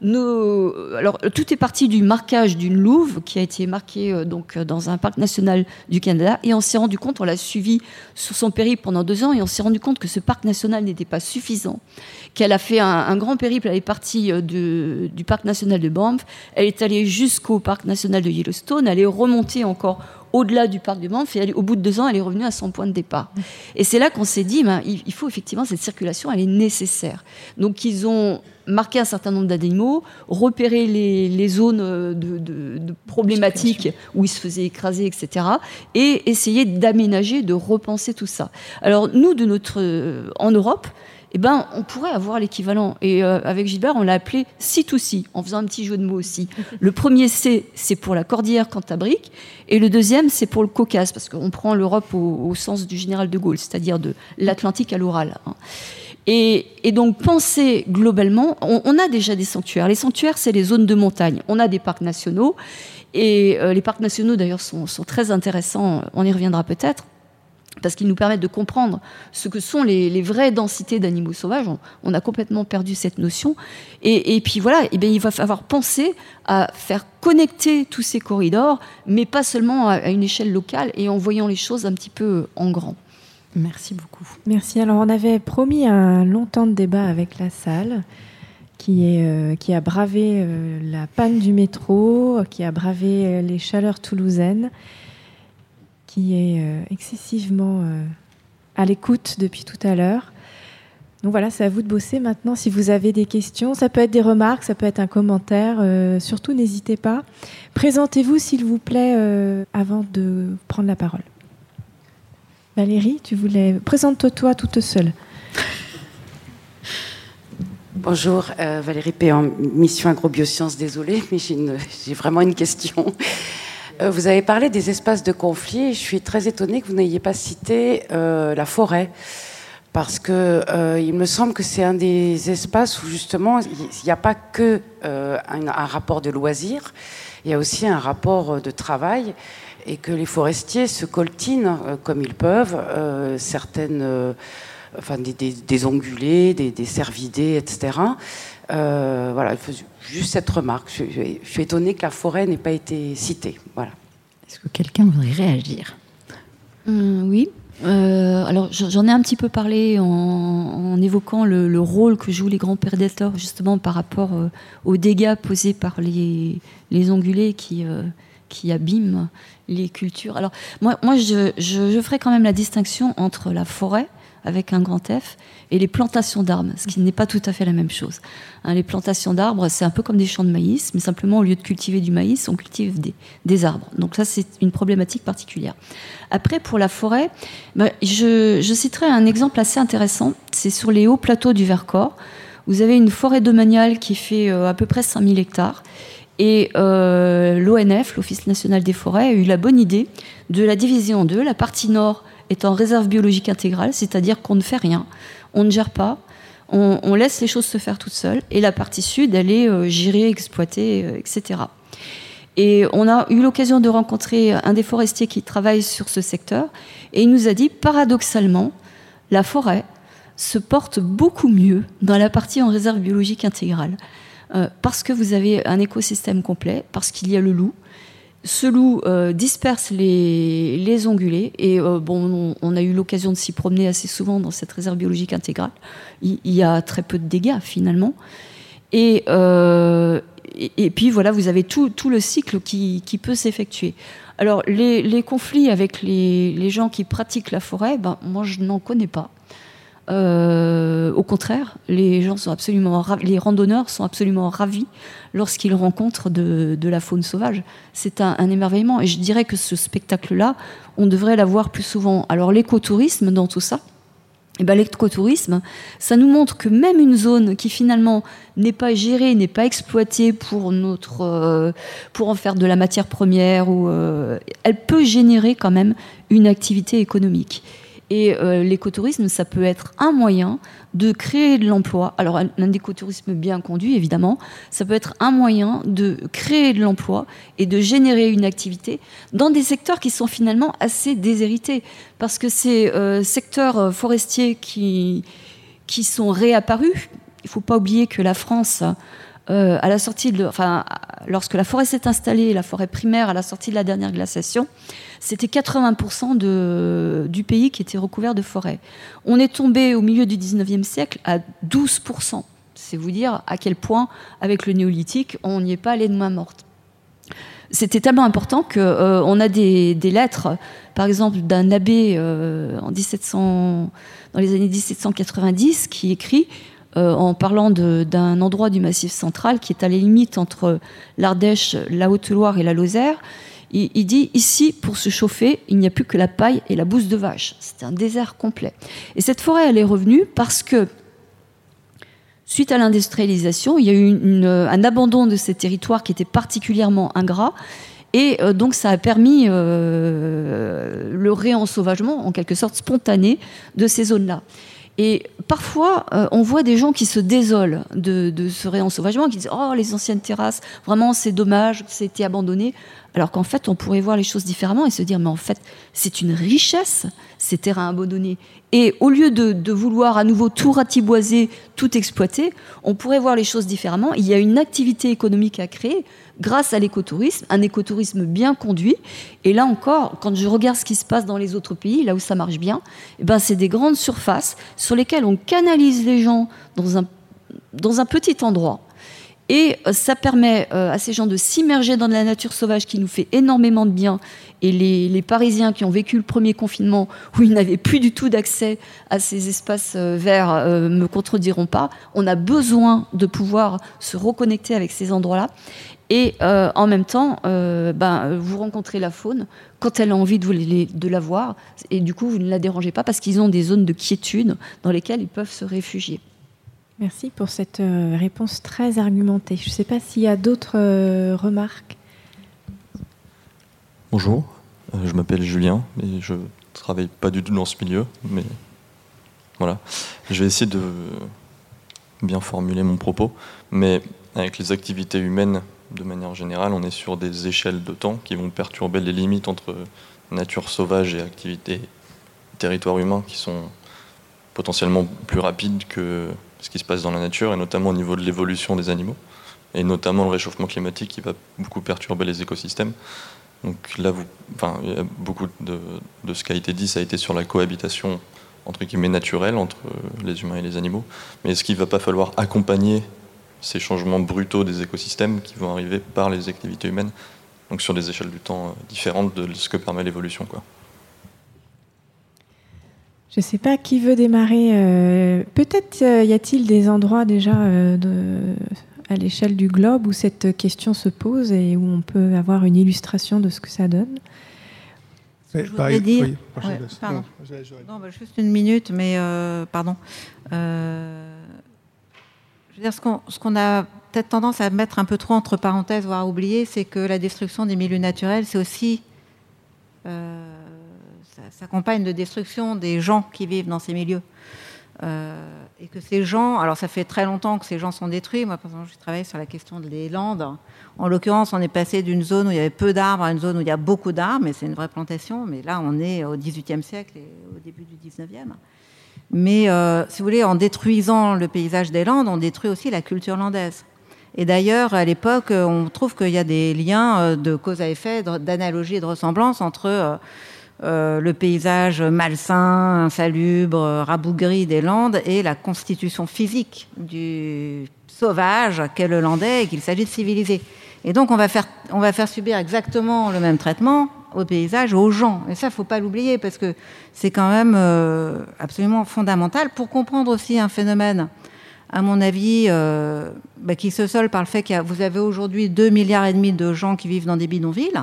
alors, tout est parti du marquage d'une louve qui a été marquée euh, donc, euh, dans un parc national du Canada. Et on s'est rendu compte, on l'a suivi sur son périple pendant deux ans, et on s'est rendu compte que ce parc national n'était pas suffisant. Qu'elle a fait un, grand périple, elle est partie euh, du parc national de Banff, elle est allée jusqu'au parc national de Yellowstone, elle est remontée encore au-delà du parc du Banff. Et au bout de deux ans, elle est revenue à son point de départ. Et c'est là qu'on s'est dit, ben, il, faut effectivement, cette circulation, elle est nécessaire. Donc ils ont marqué un certain nombre d'animaux, repéré les, zones de, problématiques où ils se faisaient écraser, etc. Et essayer d'aménager, de repenser tout ça. Alors nous, de notre, en Europe, eh ben, on pourrait avoir l'équivalent. Et euh, avec Gilbert, on l'a appelé C2C, en faisant un petit jeu de mots aussi. Le premier C, c'est pour la cordillère Cantabrique, et le deuxième, c'est pour le Caucase, parce qu'on prend l'Europe au, sens du général de Gaulle, c'est-à-dire de l'Atlantique à l'Oral. Hein. Et, donc, penser globalement, on, a déjà des sanctuaires. Les sanctuaires, c'est les zones de montagne. On a des parcs nationaux, et euh, les parcs nationaux, d'ailleurs, sont très intéressants, on y reviendra peut-être parce qu'ils nous permettent de comprendre ce que sont les, vraies densités d'animaux sauvages. On, a complètement perdu cette notion. Et, puis voilà, et eh il va falloir penser à faire connecter tous ces corridors, mais pas seulement à, une échelle locale et en voyant les choses un petit peu en grand. Merci beaucoup. Merci. Alors on avait promis un long temps de débat avec la salle. Qui, euh, a bravé euh, la panne du métro, qui a bravé euh, les chaleurs toulousaines qui est excessivement à l'écoute depuis tout à l'heure. Donc voilà, c'est à vous de bosser maintenant. Si vous avez des questions, ça peut être des remarques, ça peut être un commentaire. Surtout, n'hésitez pas. Présentez-vous, s'il vous plaît, avant de prendre la parole. Valérie, tu voulais. Présente-toi toute seule. Bonjour, Valérie P. en mission agrobiosciences. Désolée, mais j'ai vraiment une question. Euh, vous avez parlé des espaces de conflit. Je suis très étonnée que vous n'ayez pas cité euh, la forêt. Parce que euh, il me semble que c'est un des espaces où justement il n'y a pas que un, rapport de loisir, il y a aussi un rapport de travail et que les forestiers se coltinent comme ils peuvent certaines, enfin des, ongulés, des, cervidés, etc. voilà, juste cette remarque. Je, suis étonnée que la forêt n'ait pas été citée. Voilà. Est-ce que quelqu'un voudrait réagir? Hum, Oui. Euh, alors j'en ai un petit peu parlé en, évoquant le, rôle que jouent les grands prédateurs justement par rapport euh, aux dégâts posés par les, les ongulés qui, euh, qui abîment les cultures. Alors moi, moi je, je, ferai quand même la distinction entre la forêt avec un grand F, et les plantations d'arbres, ce qui n'est pas tout à fait la même chose. Hein, les plantations d'arbres, c'est un peu comme des champs de maïs, mais simplement au lieu de cultiver du maïs, on cultive des, des arbres. Donc ça, c'est une problématique particulière. Après, pour la forêt, ben, je, je, citerai un exemple assez intéressant. C'est sur les hauts plateaux du Vercors. Vous avez une forêt domaniale qui fait euh, à peu près 5000 hectares. Et euh, l'ONF, l'Office national des forêts, a eu la bonne idée de la diviser en deux. La partie nord est en réserve biologique intégrale, c'est-à-dire qu'on ne fait rien, on ne gère pas, on, laisse les choses se faire toutes seules, et la partie sud, elle est euh, gérée, exploitée, euh, etc. Et on a eu l'occasion de rencontrer un des forestiers qui travaille sur ce secteur, et il nous a dit, paradoxalement, la forêt se porte beaucoup mieux dans la partie en réserve biologique intégrale, euh, parce que vous avez un écosystème complet, parce qu'il y a le loup, ce loup euh, disperse les, ongulés et euh, bon, on, a eu l'occasion de s'y promener assez souvent dans cette réserve biologique intégrale. Il, y a très peu de dégâts finalement. Et, euh, et, puis voilà, vous avez tout, le cycle qui, peut s'effectuer. Alors les, conflits avec les, gens qui pratiquent la forêt, ben, moi je n'en connais pas. Au contraire, les gens sont absolument les randonneurs sont absolument ravis lorsqu'ils rencontrent de, la faune sauvage. C'est un, émerveillement. Et je dirais que ce spectacle-là, on devrait l'avoir plus souvent. Alors l'écotourisme dans tout ça, eh ben, l'écotourisme, ça nous montre que même une zone qui finalement n'est pas gérée, n'est pas exploitée pour notre, euh, pour en faire de la matière première, ou, euh, elle peut générer quand même une activité économique. Et euh, l'écotourisme, ça peut être un moyen de créer de l'emploi. Alors, un, écotourisme bien conduit, évidemment, ça peut être un moyen de créer de l'emploi et de générer une activité dans des secteurs qui sont finalement assez déshérités. Parce que ces euh, secteurs euh, forestiers qui, qui sont réapparus, il ne faut pas oublier que la France euh, à la sortie enfin, lorsque la forêt s'est installée, la forêt primaire à la sortie de la dernière glaciation, c'était 80% de, du pays qui était recouvert de forêt. On est tombé au milieu du 19e siècle à 12%. C'est vous dire à quel point, avec le néolithique, on n'y est pas allé de main morte. C'était tellement important qu'on euh, a des, lettres, par exemple, d'un abbé euh, en 1700, dans les années 1790 qui écrit euh, en parlant d'un endroit du Massif central qui est à la limite entre l'Ardèche, la Haute-Loire et la Lozère. Il, dit ici, pour se chauffer, il n'y a plus que la paille et la bouse de vache. C'est un désert complet. Et cette forêt, elle est revenue parce que suite à l'industrialisation, il y a eu un abandon de ces territoires qui était particulièrement ingrat. Et euh, donc ça a permis euh, le réensauvagement, en quelque sorte spontané, de ces zones-là. Et parfois, euh, on voit des gens qui se désolent de, ce réensauvagement, qui disent Oh, les anciennes terrasses, vraiment, c'est dommage, été abandonné. Alors qu'en fait, on pourrait voir les choses différemment et se dire Mais en fait, c'est une richesse, ces terrains abandonnés. Et au lieu de, vouloir à nouveau tout ratiboiser, tout exploiter, on pourrait voir les choses différemment. Il y a une activité économique à créer grâce à l'écotourisme, un écotourisme bien conduit. Et là encore, quand je regarde ce qui se passe dans les autres pays, là où ça marche bien, eh ben c'est des grandes surfaces sur lesquelles on canalise les gens dans un, dans un petit endroit. Et euh, ça permet euh, à ces gens de s'immerger dans la nature sauvage qui nous fait énormément de bien. Et les, Parisiens qui ont vécu le premier confinement, où ils n'avaient plus du tout d'accès à ces espaces euh, verts, me contrediront pas. On a besoin de pouvoir se reconnecter avec ces endroits-là. Et euh, en même temps, euh, ben, vous rencontrez la faune quand elle a envie de, vous de la voir. Et du coup, vous ne la dérangez pas parce qu'ils ont des zones de quiétude dans lesquelles ils peuvent se réfugier. Merci pour cette euh, réponse très argumentée. Je ne sais pas s'il y a d'autres remarques. Bonjour, je m'appelle Julien et je travaille pas du tout dans ce milieu, mais voilà. Je vais essayer de bien formuler mon propos, mais avec les activités humaines de manière générale, on est sur des échelles de temps qui vont perturber les limites entre nature sauvage et activité territoire humain qui sont potentiellement plus rapides que ce qui se passe dans la nature, et notamment au niveau de l'évolution des animaux, et notamment le réchauffement climatique qui va beaucoup perturber les écosystèmes. Donc là, beaucoup de, de, ce qui a été dit, ça a été sur la cohabitation entre guillemets naturelle entre les humains et les animaux. Mais est-ce qu'il ne va pas falloir accompagner ces changements brutaux des écosystèmes qui vont arriver par les activités humaines, donc sur des échelles du temps euh, différentes de ce que permet l'évolution. Quoi. Je ne sais pas qui veut démarrer. Euh, peut-être euh, y a-t-il des endroits déjà à l'échelle du globe où cette question se pose et où on peut avoir une illustration de ce que ça donne? je voudrais dire, pardon. Non, bah, juste une minute, mais pardon ce qu'on a peut-être tendance à mettre un peu trop entre parenthèses, voire à oublier, c'est que la destruction des milieux naturels, c'est aussi. Euh, ça s'accompagne de destruction des gens qui vivent dans ces milieux. Euh, et que ces gens, alors ça fait très longtemps que ces gens sont détruits. Moi, par exemple, je travaille sur la question des Landes. En l'occurrence, on est passé d'une zone où il y avait peu d'arbres à une zone où il y a beaucoup d'arbres, et c'est une vraie plantation. Mais là, on est au XVIIIe siècle et au début du XIXe. Mais euh, si vous voulez, en détruisant le paysage des Landes, on détruit aussi la culture landaise. Et d'ailleurs, à l'époque, on trouve qu'il y a des liens euh, de cause à effet, d'analogie et de ressemblance entre euh, le paysage malsain, insalubre, rabougri des Landes et la constitution physique du sauvage qu'est le Landais et qu'il s'agit de civiliser. Et donc, on va, faire, on va faire subir exactement le même traitement au paysage, aux gens. Et ça, faut pas l'oublier parce que c'est quand même euh, absolument fondamental pour comprendre aussi un phénomène, à mon avis, euh, bah, qui se solde par le fait que vous avez aujourd'hui 2 milliards et demi de gens qui vivent dans des bidonvilles.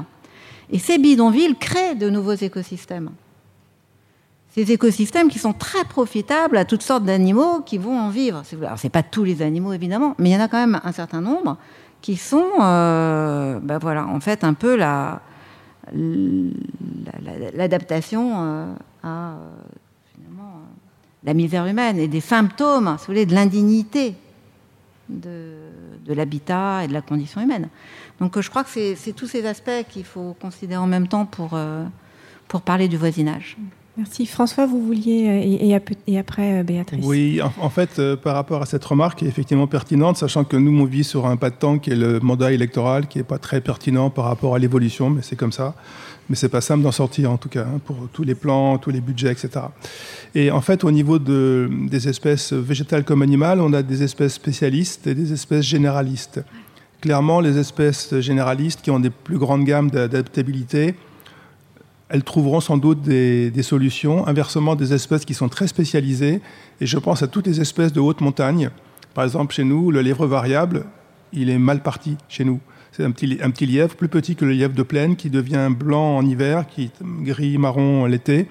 Et ces bidonvilles créent de nouveaux écosystèmes. Ces écosystèmes qui sont très profitables à toutes sortes d'animaux qui vont en vivre. Alors, ce n'est pas tous les animaux, évidemment, mais il y en a quand même un certain nombre qui sont, euh, bah voilà, en fait, un peu la, l'adaptation euh, à euh, finalement, la misère humaine et des symptômes, si vous voulez, de l'indignité de, de l'habitat et de la condition humaine. Donc je crois que c'est tous ces aspects qu'il faut considérer en même temps pour, pour parler du voisinage. Merci. François, vous vouliez, euh, et, après euh, Béatrice. Oui, en, fait, euh, par rapport à cette remarque qui est effectivement pertinente, sachant que nous, on vit sur un pas de temps qui est le mandat électoral, qui n'est pas très pertinent par rapport à l'évolution, mais c'est comme ça. Mais c'est pas simple d'en sortir, en tout cas, hein, pour tous les plans, tous les budgets, etc. Et en fait, au niveau de, des espèces végétales comme animales, on a des espèces spécialistes et des espèces généralistes. Clairement, les espèces généralistes qui ont des plus grandes gammes d'adaptabilité, elles trouveront sans doute des, solutions. Inversement, des espèces qui sont très spécialisées, et je pense à toutes les espèces de haute montagne. Par exemple, chez nous, le lièvre variable, il est mal parti chez nous. C'est un petit, un petit lièvre plus petit que le lièvre de plaine qui devient blanc en hiver, qui gris marron l'été.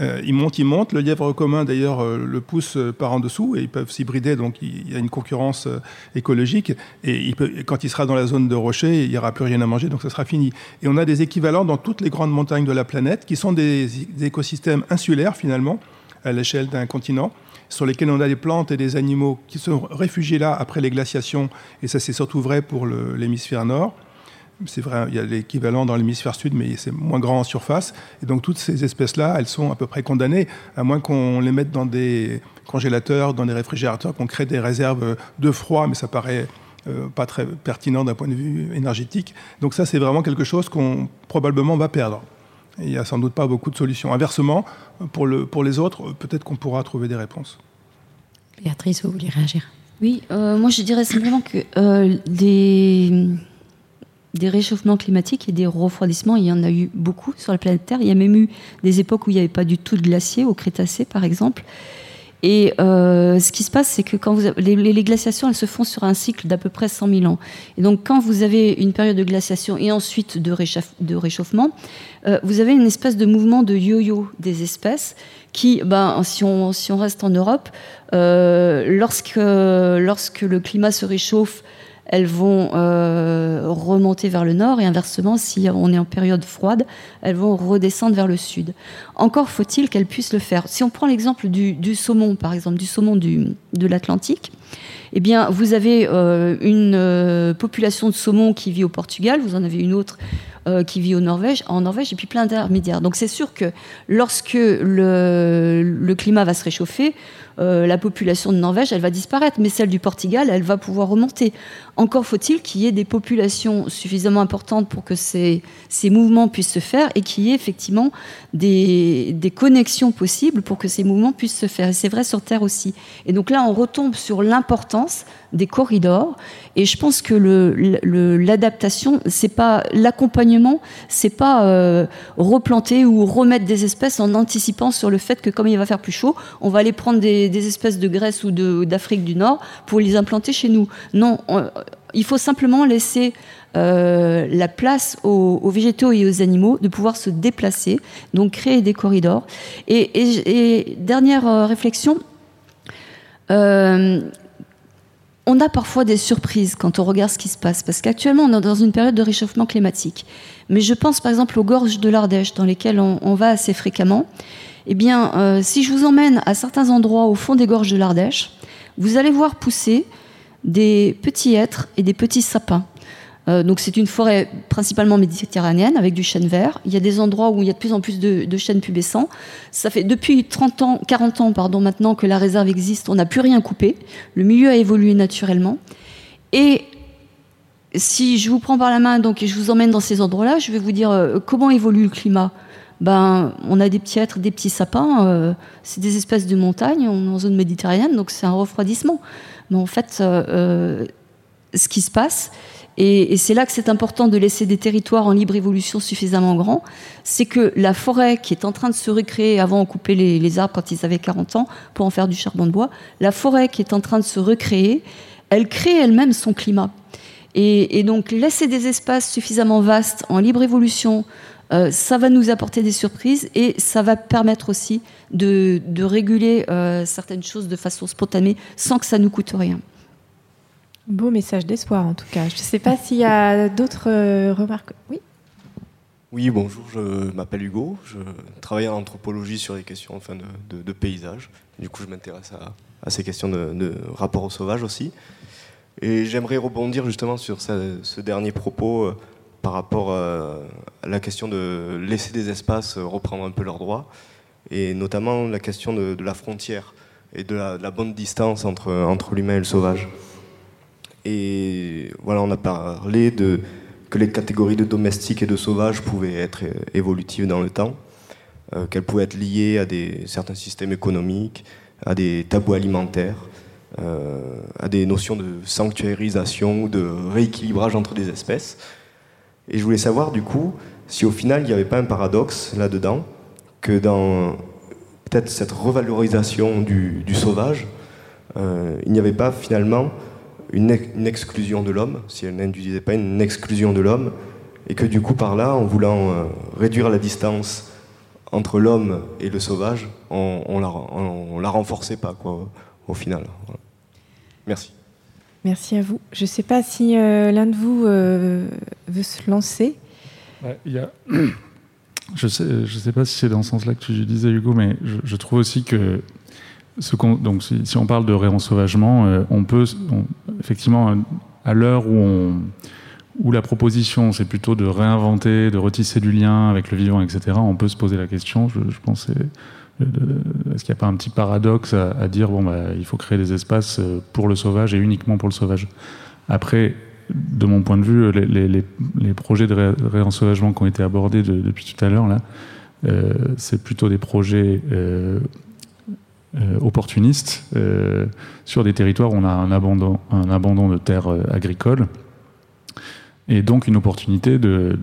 Euh, ils montent, ils montent. Le lièvre commun, d'ailleurs, euh, le pousse euh, par en dessous et ils peuvent s'hybrider, donc il y a une concurrence écologique. Et quand il sera dans la zone de rocher, il n'y aura plus rien à manger, donc ça sera fini. Et on a des équivalents dans toutes les grandes montagnes de la planète qui sont des, écosystèmes insulaires, finalement, à l'échelle d'un continent sur lesquels on a des plantes et des animaux qui sont réfugiés là après les glaciations, et ça c'est surtout vrai pour l'hémisphère nord. C'est vrai, il y a l'équivalent dans l'hémisphère sud, mais c'est moins grand en surface. Et donc toutes ces espèces-là, elles sont à peu près condamnées, à moins qu'on les mette dans des congélateurs, dans des réfrigérateurs, qu'on crée des réserves de froid, mais ça paraît euh, pas très pertinent d'un point de vue énergétique. Donc ça, c'est vraiment quelque chose qu'on probablement va perdre. Et il n'y a sans doute pas beaucoup de solutions. Inversement, pour, le, pour les autres, peut-être qu'on pourra trouver des réponses. Béatrice, vous voulez réagir? Oui, euh, moi je dirais simplement que euh, les des réchauffements climatiques et des refroidissements, il y en a eu beaucoup sur la planète Terre. Il y a même eu des époques où il n'y avait pas du tout de glacier, au Crétacé par exemple. Et euh, ce qui se passe, c'est que quand les, glaciations, elles se font sur un cycle d'à peu près 100 000 ans. Et donc, quand vous avez une période de glaciation et ensuite de, de réchauffement, euh, vous avez une espèce de mouvement de yo-yo des espèces qui, ben, si, on, si on reste en Europe, euh, lorsque, lorsque le climat se réchauffe, elles vont euh, remonter vers le nord et inversement, si on est en période froide, elles vont redescendre vers le sud. Encore faut-il qu'elles puissent le faire. Si on prend l'exemple du, saumon, par exemple, du saumon de l'Atlantique, eh bien, vous avez euh, une euh, population de saumon qui vit au Portugal, vous en avez une autre qui vit au Norvège, en Norvège, et puis plein d'intermédiaires. Donc c'est sûr que lorsque le, le, climat va se réchauffer, euh, la population de Norvège, elle va disparaître, mais celle du Portugal, elle va pouvoir remonter. Encore faut-il qu'il y ait des populations suffisamment importantes pour que ces, mouvements puissent se faire et qu'il y ait effectivement des, connexions possibles pour que ces mouvements puissent se faire. Et c'est vrai sur Terre aussi. Et donc là, on retombe sur l'importance des corridors. Et je pense que l'adaptation, le, c'est pas l'accompagnement, c'est pas euh, replanter ou remettre des espèces en anticipant sur le fait que comme il va faire plus chaud, on va aller prendre des, espèces de Grèce ou d'Afrique du Nord pour les implanter chez nous. Non, il faut simplement laisser euh, la place aux, végétaux et aux animaux de pouvoir se déplacer, donc créer des corridors. Et, dernière euh, réflexion, euh, on a parfois des surprises quand on regarde ce qui se passe, parce qu'actuellement on est dans une période de réchauffement climatique. Mais je pense par exemple aux gorges de l'Ardèche, dans lesquelles on va assez fréquemment eh bien, euh, si je vous emmène à certains endroits au fond des gorges de l'Ardèche, vous allez voir pousser des petits hêtres et des petits sapins. Euh, donc c'est une forêt principalement méditerranéenne avec du chêne vert. Il y a des endroits où il y a de plus en plus de, chênes pubescents. Ça fait depuis 30 ans, 40 ans pardon, maintenant que la réserve existe, on n'a plus rien coupé. Le milieu a évolué naturellement. Et si je vous prends par la main donc, et je vous emmène dans ces endroits-là, je vais vous dire euh, comment évolue le climat ben, on a des petits êtres, des petits sapins, euh, c'est des espèces de montagnes, on est en zone méditerranéenne, donc c'est un refroidissement. Mais en fait, ce qui se passe, Et, c'est là que c'est important de laisser des territoires en libre évolution suffisamment grands. C'est que la forêt qui est en train de se recréer, avant on coupait les, arbres quand ils avaient 40 ans pour en faire du charbon de bois, la forêt qui est en train de se recréer, elle crée elle-même son climat. Et, donc laisser des espaces suffisamment vastes en libre évolution, euh, ça va nous apporter des surprises et ça va permettre aussi de, réguler euh, certaines choses de façon spontanée sans que ça nous coûte rien. Beau message d'espoir en tout cas. Je ne sais pas s'il y a d'autres euh, remarques. Oui oui, bonjour, je m'appelle Hugo, je travaille en anthropologie sur les questions enfin, de, paysage. Du coup, je m'intéresse à, ces questions de, rapport au sauvage aussi. Et j'aimerais rebondir justement sur ce, dernier propos euh, par rapport euh, à la question de laisser des espaces reprendre un peu leurs droits, et notamment la question de, la frontière et de la, bonne distance entre l'humain et le sauvage. Et voilà, on a parlé de, que les catégories de domestiques et de sauvages pouvaient être évolutives dans le temps, euh, qu'elles pouvaient être liées à des, certains systèmes économiques, à des tabous alimentaires, euh, à des notions de sanctuarisation ou de rééquilibrage entre des espèces. Et je voulais savoir du coup si au final il n'y avait pas un paradoxe là-dedans, que dans peut-être cette revalorisation du, sauvage, euh, il n'y avait pas finalement une, exclusion de l'homme, si elle n'induisait pas une exclusion de l'homme, et que du coup par là, en voulant euh, réduire la distance entre l'homme et le sauvage, on, on, la, la renforçait pas quoi, au final. Merci. Merci à vous. Je ne sais pas si euh, l'un de vous euh, veut se lancer. y a... Je ne sais, je sais pas si c'est dans ce sens-là que tu disais, Hugo, mais je trouve aussi que donc, si, on parle de réensauvagement, euh, on peut, effectivement, à l'heure où, la proposition, c'est plutôt de réinventer, de retisser du lien avec le vivant, etc., on peut se poser la question, je, pense, est-ce qu'il n'y a pas un petit paradoxe à, dire, bon, bah, il faut créer des espaces euh, pour le sauvage et uniquement pour le sauvage Après, de mon point de vue, les, projets de réensauvagement qui ont été abordés depuis tout à l'heure, là, euh, c'est plutôt des projets euh, opportuniste euh, sur des territoires où on a un abandon, un abandon de terres euh, agricoles et donc une opportunité de,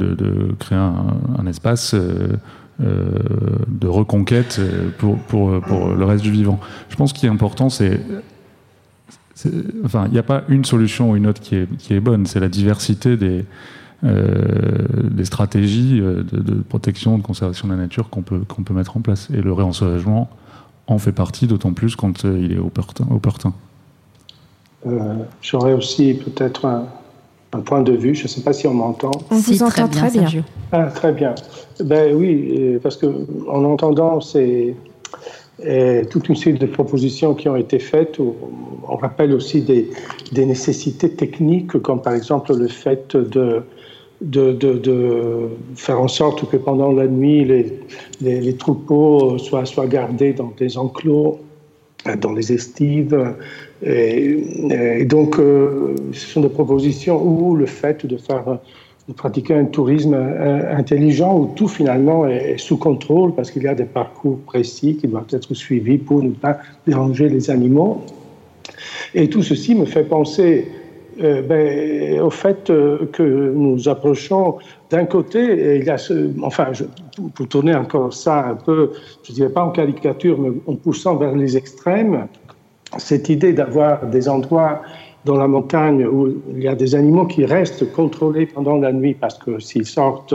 créer un, espace de reconquête pour, le reste du vivant. Je pense qu'il est important, c'est enfin, il n'y a pas une solution ou une autre qui est, bonne, c'est la diversité des, stratégies de, de, protection, de conservation de la nature qu'on peut, qu'on peut mettre en place. Et le réensauvagement, en fait partie, d'autant plus quand euh, il est opportun. Euh, J'aurais aussi peut-être un, point de vue. Je ne sais pas si on m'entend. On vous entend très bien. Ah, très bien. Ben oui, parce que en entendant c'est toute une série de propositions qui ont été faites, on rappelle aussi des, des nécessités techniques, comme par exemple le fait de de, de, faire en sorte que pendant la nuit, les, les, troupeaux soient, soient, gardés dans des enclos, dans les estives. Et, donc, euh, ce sont des propositions où le fait de faire de pratiquer un tourisme euh, intelligent où tout finalement est sous contrôle parce qu'il y a des parcours précis qui doivent être suivis pour ne pas déranger les animaux. Et tout ceci me fait penser euh, ben, au fait euh, que nous approchons d'un côté, enfin, pour tourner encore ça un peu, je ne dirais pas en caricature, mais en poussant vers les extrêmes, cette idée d'avoir des endroits dans la montagne où il y a des animaux qui restent contrôlés pendant la nuit parce que s'ils sortent,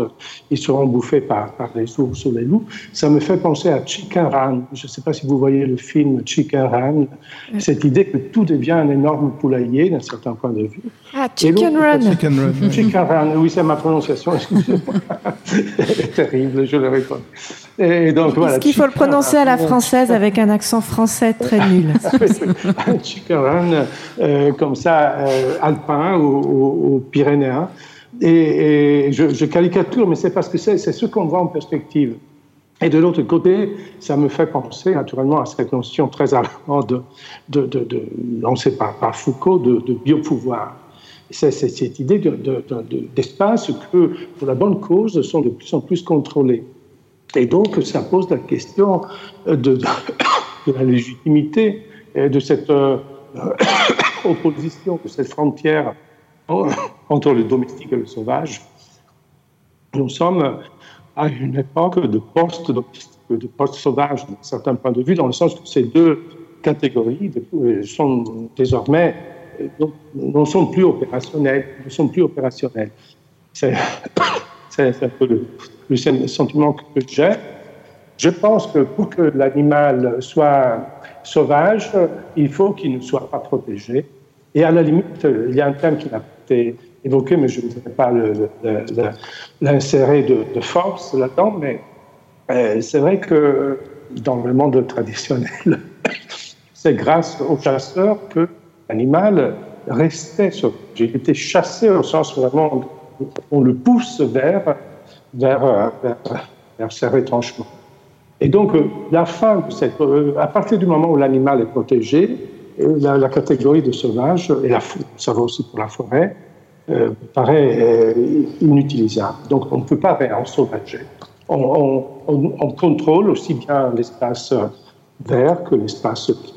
ils seront bouffés par, par les ours ou les loups. Ça me fait penser à Chicken Run. Je ne sais pas si vous voyez le film Chicken Run. Cette idée que tout devient un énorme poulailler d'un certain point de vue. Ah, Chicken Run. Chicken Run. Chicken Run. Oui, c'est ma prononciation. Excusez-moi. terrible, je le reconnais. Et donc, voilà, Est-ce qu'il faut le prononcer à la française avec un accent français très nul? Chicken Run, euh, comme ça, euh, alpin ou, pyrénéen. Et, je, caricature, mais c'est parce que c'est, ce qu'on voit en perspective. Et de l'autre côté, ça me fait penser naturellement à cette notion très allemande de, de, lancée par, par, Foucault de, de biopouvoir. C'est, cette idée d'espace que, pour la bonne cause, sont de plus en plus contrôlés. Et donc, ça pose la question de, la légitimité de cette euh, opposition, de cette frontière entre le domestique et le sauvage. Nous sommes à une époque de post-domestique, de post-sauvage, d'un certain point de vue, dans le sens que ces deux catégories sont désormais ne sont plus opérationnelles, ne sont plus opérationnelles. un peu le, sentiment que j'ai. Je pense que pour que l'animal soit sauvage, il faut qu'il ne soit pas protégé. Et à la limite, il y a un thème qui n'a été évoqué, mais je ne voudrais pas l'insérer de, de, force là-dedans, mais euh, c'est vrai que dans le monde traditionnel, c'est grâce aux chasseurs que l'animal restait sauvage. Il était chassé au sens vraiment, on le pousse vers, vers, vers. Et donc, euh, la fin cette, euh, à partir du moment où l'animal est protégé, euh, la, catégorie de sauvage, et la, ça va aussi pour la forêt, paraît inutilisable. Donc, on ne peut pas réensauvager. On, on, on, contrôle aussi bien l'espace vert que l'espace qui.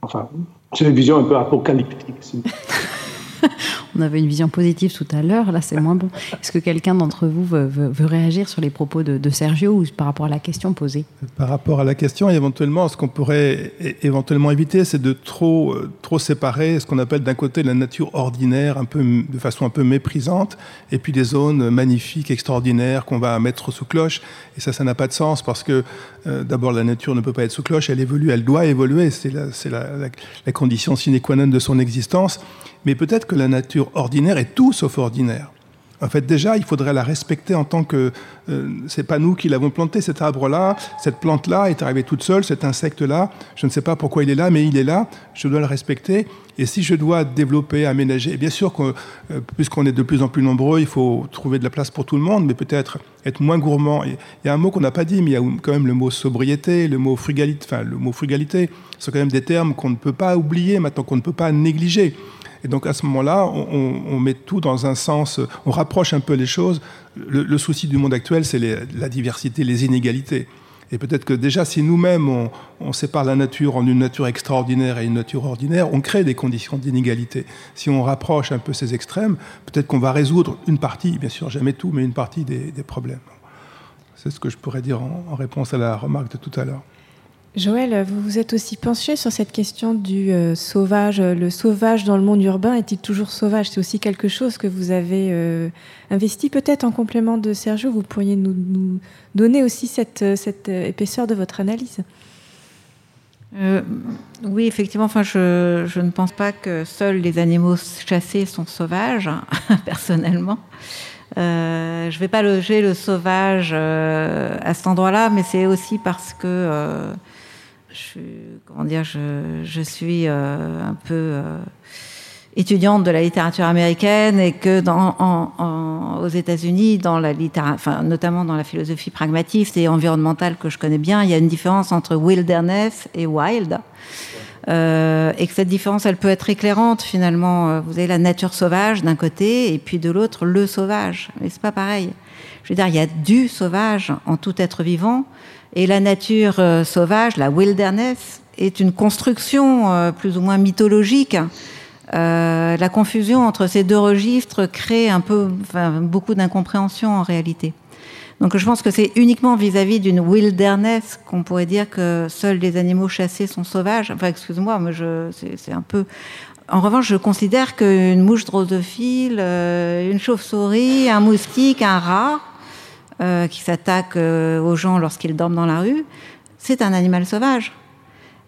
Enfin, c'est une vision un peu apocalyptique. On avait une vision positive tout à l'heure, là c'est moins bon. Est-ce que quelqu'un d'entre vous veut, réagir sur les propos de, Sergio ou par rapport à la question posée? Par rapport à la question, éventuellement, ce qu'on pourrait éventuellement éviter, c'est de trop, euh, trop séparer ce qu'on appelle d'un côté la nature ordinaire, un peu, de façon un peu méprisante, et puis des zones magnifiques, extraordinaires qu'on va mettre sous cloche. Et ça, ça n'a pas de sens parce que euh, d'abord la nature ne peut pas être sous cloche, elle évolue, elle doit évoluer, c'est la, la, la condition sine qua non de son existence. Mais peut-être que la nature ordinaire est tout sauf ordinaire. En fait, déjà, il faudrait la respecter en tant que euh, c'est pas nous qui l'avons planté cet arbre-là, cette plante-là est arrivée toute seule, cet insecte-là. Je ne sais pas pourquoi il est là, mais il est là. Je dois le respecter. Et si je dois développer, aménager, bien sûr euh, puisqu'on est de plus en plus nombreux, il faut trouver de la place pour tout le monde, mais peut-être être moins gourmand. Il y a un mot qu'on n'a pas dit, mais il y a quand même le mot sobriété, le mot frugalité. Enfin, le mot frugalité, c'est quand même des termes qu'on ne peut pas oublier maintenant, qu'on ne peut pas négliger. Et donc à ce moment-là, on, met tout dans un sens, on rapproche un peu les choses. Le, souci du monde actuel, c'est la diversité, les inégalités. Et peut-être que déjà, si nous-mêmes, on, sépare la nature en une nature extraordinaire et une nature ordinaire, on crée des conditions d'inégalité. Si on rapproche un peu ces extrêmes, peut-être qu'on va résoudre une partie, bien sûr jamais tout, mais une partie des, problèmes. C'est ce que je pourrais dire en réponse à la remarque de tout à l'heure. Joël, vous vous êtes aussi penché sur cette question du euh, sauvage. Le sauvage dans le monde urbain est-il toujours sauvage? C'est aussi quelque chose que vous avez euh, investi peut-être en complément de Sergio. Vous pourriez nous, donner aussi cette, épaisseur de votre analyse euh, oui, effectivement. Enfin, je, ne pense pas que seuls les animaux chassés sont sauvages, personnellement. je ne vais pas loger le sauvage à cet endroit-là, mais c'est aussi parce que je, comment dire, je, suis euh, un peu euh, étudiante de la littérature américaine et que dans, aux États-Unis, dans la enfin, notamment dans la philosophie pragmatiste et environnementale que je connais bien, il y a une différence entre wilderness et wild. Euh, et que cette différence, elle peut être éclairante finalement. Vous avez la nature sauvage d'un côté et puis de l'autre le sauvage. Mais c'est pas pareil. Je veux dire, il y a du sauvage en tout être vivant et la nature euh, sauvage, la wilderness, est une construction euh, plus ou moins mythologique. Euh, la confusion entre ces deux registres crée un peu, enfin, beaucoup d'incompréhension en réalité. Donc je pense que c'est uniquement vis-à-vis d'une wilderness qu'on pourrait dire que seuls les animaux chassés sont sauvages. Enfin, excuse-moi, mais je, c'est, un peu. En revanche, je considère qu'une mouche drosophile, une chauve-souris, un moustique, un rat, euh, qui s'attaque euh, aux gens lorsqu'ils dorment dans la rue, c'est un animal sauvage.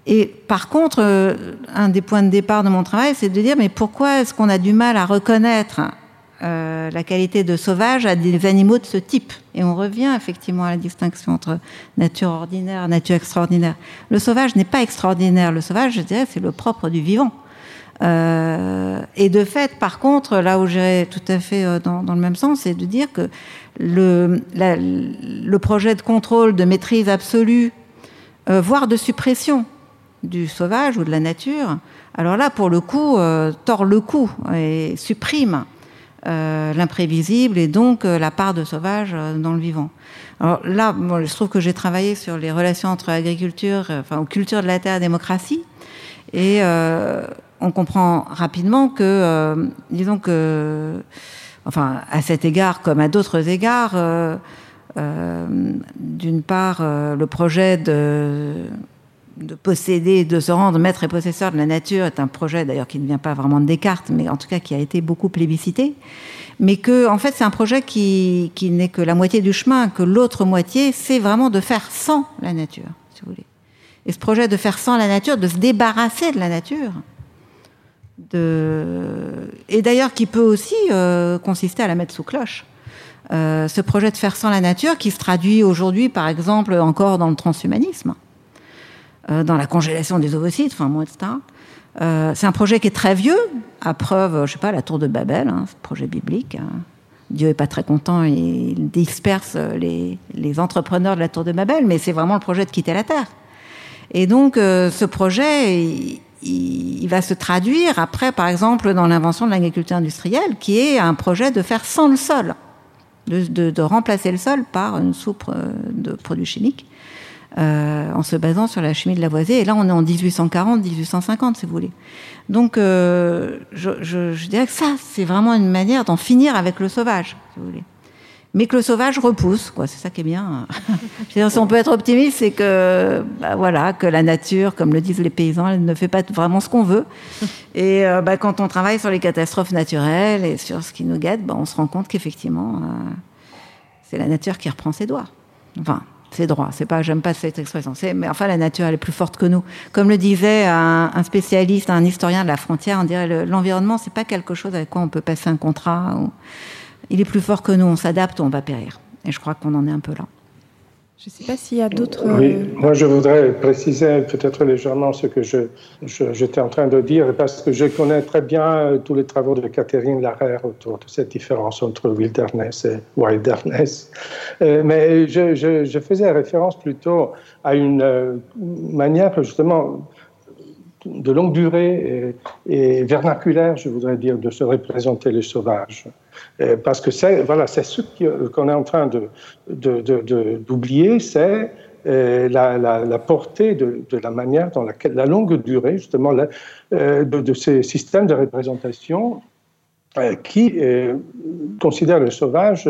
Et par contre, euh, un des points de départ de mon travail, c'est de dire, mais pourquoi est-ce qu'on a du mal à reconnaître la qualité de sauvage à des animaux de ce type? Et on revient effectivement à la distinction entre nature ordinaire nature extraordinaire. Le sauvage n'est pas extraordinaire. Le sauvage, je dirais, c'est le propre du vivant. et de fait, par contre, là où j'irais tout à fait dans, le même sens, c'est de dire que le, projet de contrôle, de maîtrise absolue, euh, voire de suppression du sauvage ou de la nature, alors là, pour le coup, euh, tord le coup et supprime euh, l'imprévisible et donc la part de sauvage dans le vivant. Alors là, je trouve que j'ai travaillé sur les relations entre agriculture, enfin, aux cultures de la terre et démocratie. Et on comprend rapidement que, disons que, enfin, à cet égard comme à d'autres égards, d'une part, le projet de de posséder, de se rendre maître et possesseur de la nature est un projet d'ailleurs qui ne vient pas vraiment de Descartes, mais en tout cas qui a été beaucoup plébiscité. Mais que, en fait, c'est un projet qui, qui n'est que la moitié du chemin, que l'autre moitié, c'est vraiment de faire sans la nature, si vous voulez. Et ce projet de faire sans la nature, de se débarrasser de la nature, de... et d'ailleurs qui peut aussi euh, consister à la mettre sous cloche. Euh, ce projet de faire sans la nature qui se traduit aujourd'hui, par exemple, encore dans le transhumanisme euh, dans la congélation des ovocytes, enfin, moi, etc. Euh, c'est un projet qui est très vieux, à preuve, je sais pas, la tour de Babel, hein, ce projet biblique. Hein. Dieu est pas très content, il disperse les, les, entrepreneurs de la tour de Babel, mais c'est vraiment le projet de quitter la terre. Et donc, euh, ce projet, il, va se traduire après, par exemple, dans l'invention de l'agriculture industrielle, qui est un projet de faire sans le sol, de, remplacer le sol par une soupe de produits chimiques. Euh, en se basant sur la chimie de Lavoisier. Et là, on est en 1840, 1850, si vous voulez. Donc, euh, je, dirais que ça, c'est vraiment une manière d'en finir avec le sauvage, si vous voulez. Mais que le sauvage repousse, quoi. C'est ça qui est bien. si on peut être optimiste, c'est que, bah, voilà, que la nature, comme le disent les paysans, elle ne fait pas vraiment ce qu'on veut. Et euh, bah, quand on travaille sur les catastrophes naturelles et sur ce qui nous guette, bah, on se rend compte qu'effectivement, euh, c'est la nature qui reprend ses doigts. Enfin, c'est droit. C'est pas, j'aime pas cette expression. Mais enfin, la nature, elle est plus forte que nous. Comme le disait un, spécialiste, un historien de la frontière, on dirait l'environnement, c'est pas quelque chose avec quoi on peut passer un contrat. Il est plus fort que nous. On s'adapte, on va périr. Et je crois qu'on en est un peu là. Je ne sais pas s'il y a d'autres. Oui, euh, moi je voudrais préciser peut-être légèrement ce que je, j'étais en train de dire, parce que je connais très bien euh, tous les travaux de Catherine Larère autour de cette différence entre wilderness et wilderness. Euh, mais je, je, faisais référence plutôt à une manière justement de longue durée et, vernaculaire, je voudrais dire, de se représenter les sauvages. Euh, parce que c'est voilà, c'est ce euh, qu'on est en train de, d'oublier, c'est euh, la, portée de, la manière dans laquelle la longue durée justement de, ces systèmes de représentation qui considèrent le sauvage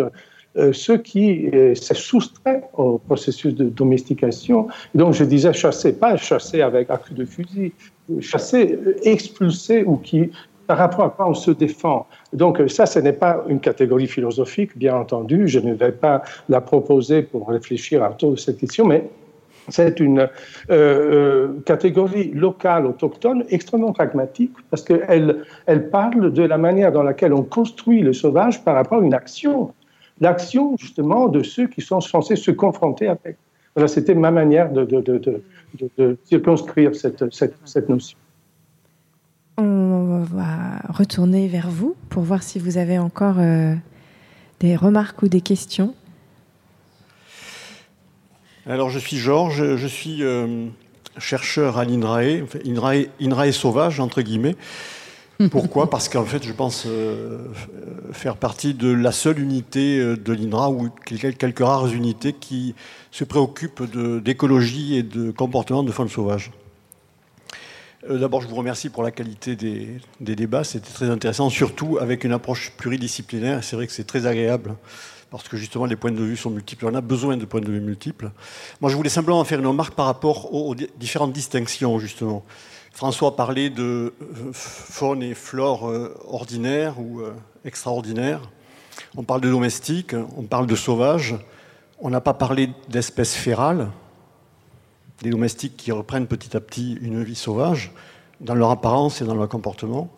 ce qui s'est soustrait au processus de domestication. Donc je disais chasser, pas chasser avec coup de fusil, chasser, expulser ou qui par rapport à quoi on se défend. Donc ça, ce n'est pas une catégorie philosophique, bien entendu. Je ne vais pas la proposer pour réfléchir à toute cette question, mais c'est une euh, euh, catégorie locale, autochtone, extrêmement pragmatique, parce qu'elle elle parle de la manière dans laquelle on construit le sauvage par rapport à une action. L'action, justement, de ceux qui sont censés se confronter avec. Voilà, c'était ma manière de, de, de, de circonscrire cette, cette, cette notion. On va retourner vers vous pour voir si vous avez encore euh, des remarques ou des questions. Alors, je suis Georges, je suis euh, chercheur à l'INRAE, INRAE, sauvage, entre guillemets. Pourquoi? Parce qu'en fait, je pense euh, faire partie de la seule unité de l'INRA ou quelques rares unités qui se préoccupent d'écologie et de comportement de faune sauvage. Euh, d'abord, je vous remercie pour la qualité des, débats. C'était très intéressant, surtout avec une approche pluridisciplinaire. C'est vrai que c'est très agréable parce que justement, les points de vue sont multiples. On a besoin de points de vue multiples. Moi, je voulais simplement faire une remarque par rapport aux, différentes distinctions, justement. François parlait de euh, faune et flore euh, ordinaires ou extraordinaires. On parle de domestique, on parle de sauvage. On n'a pas parlé d'espèces férales des domestiques qui reprennent petit à petit une vie sauvage, dans leur apparence et dans leur comportement.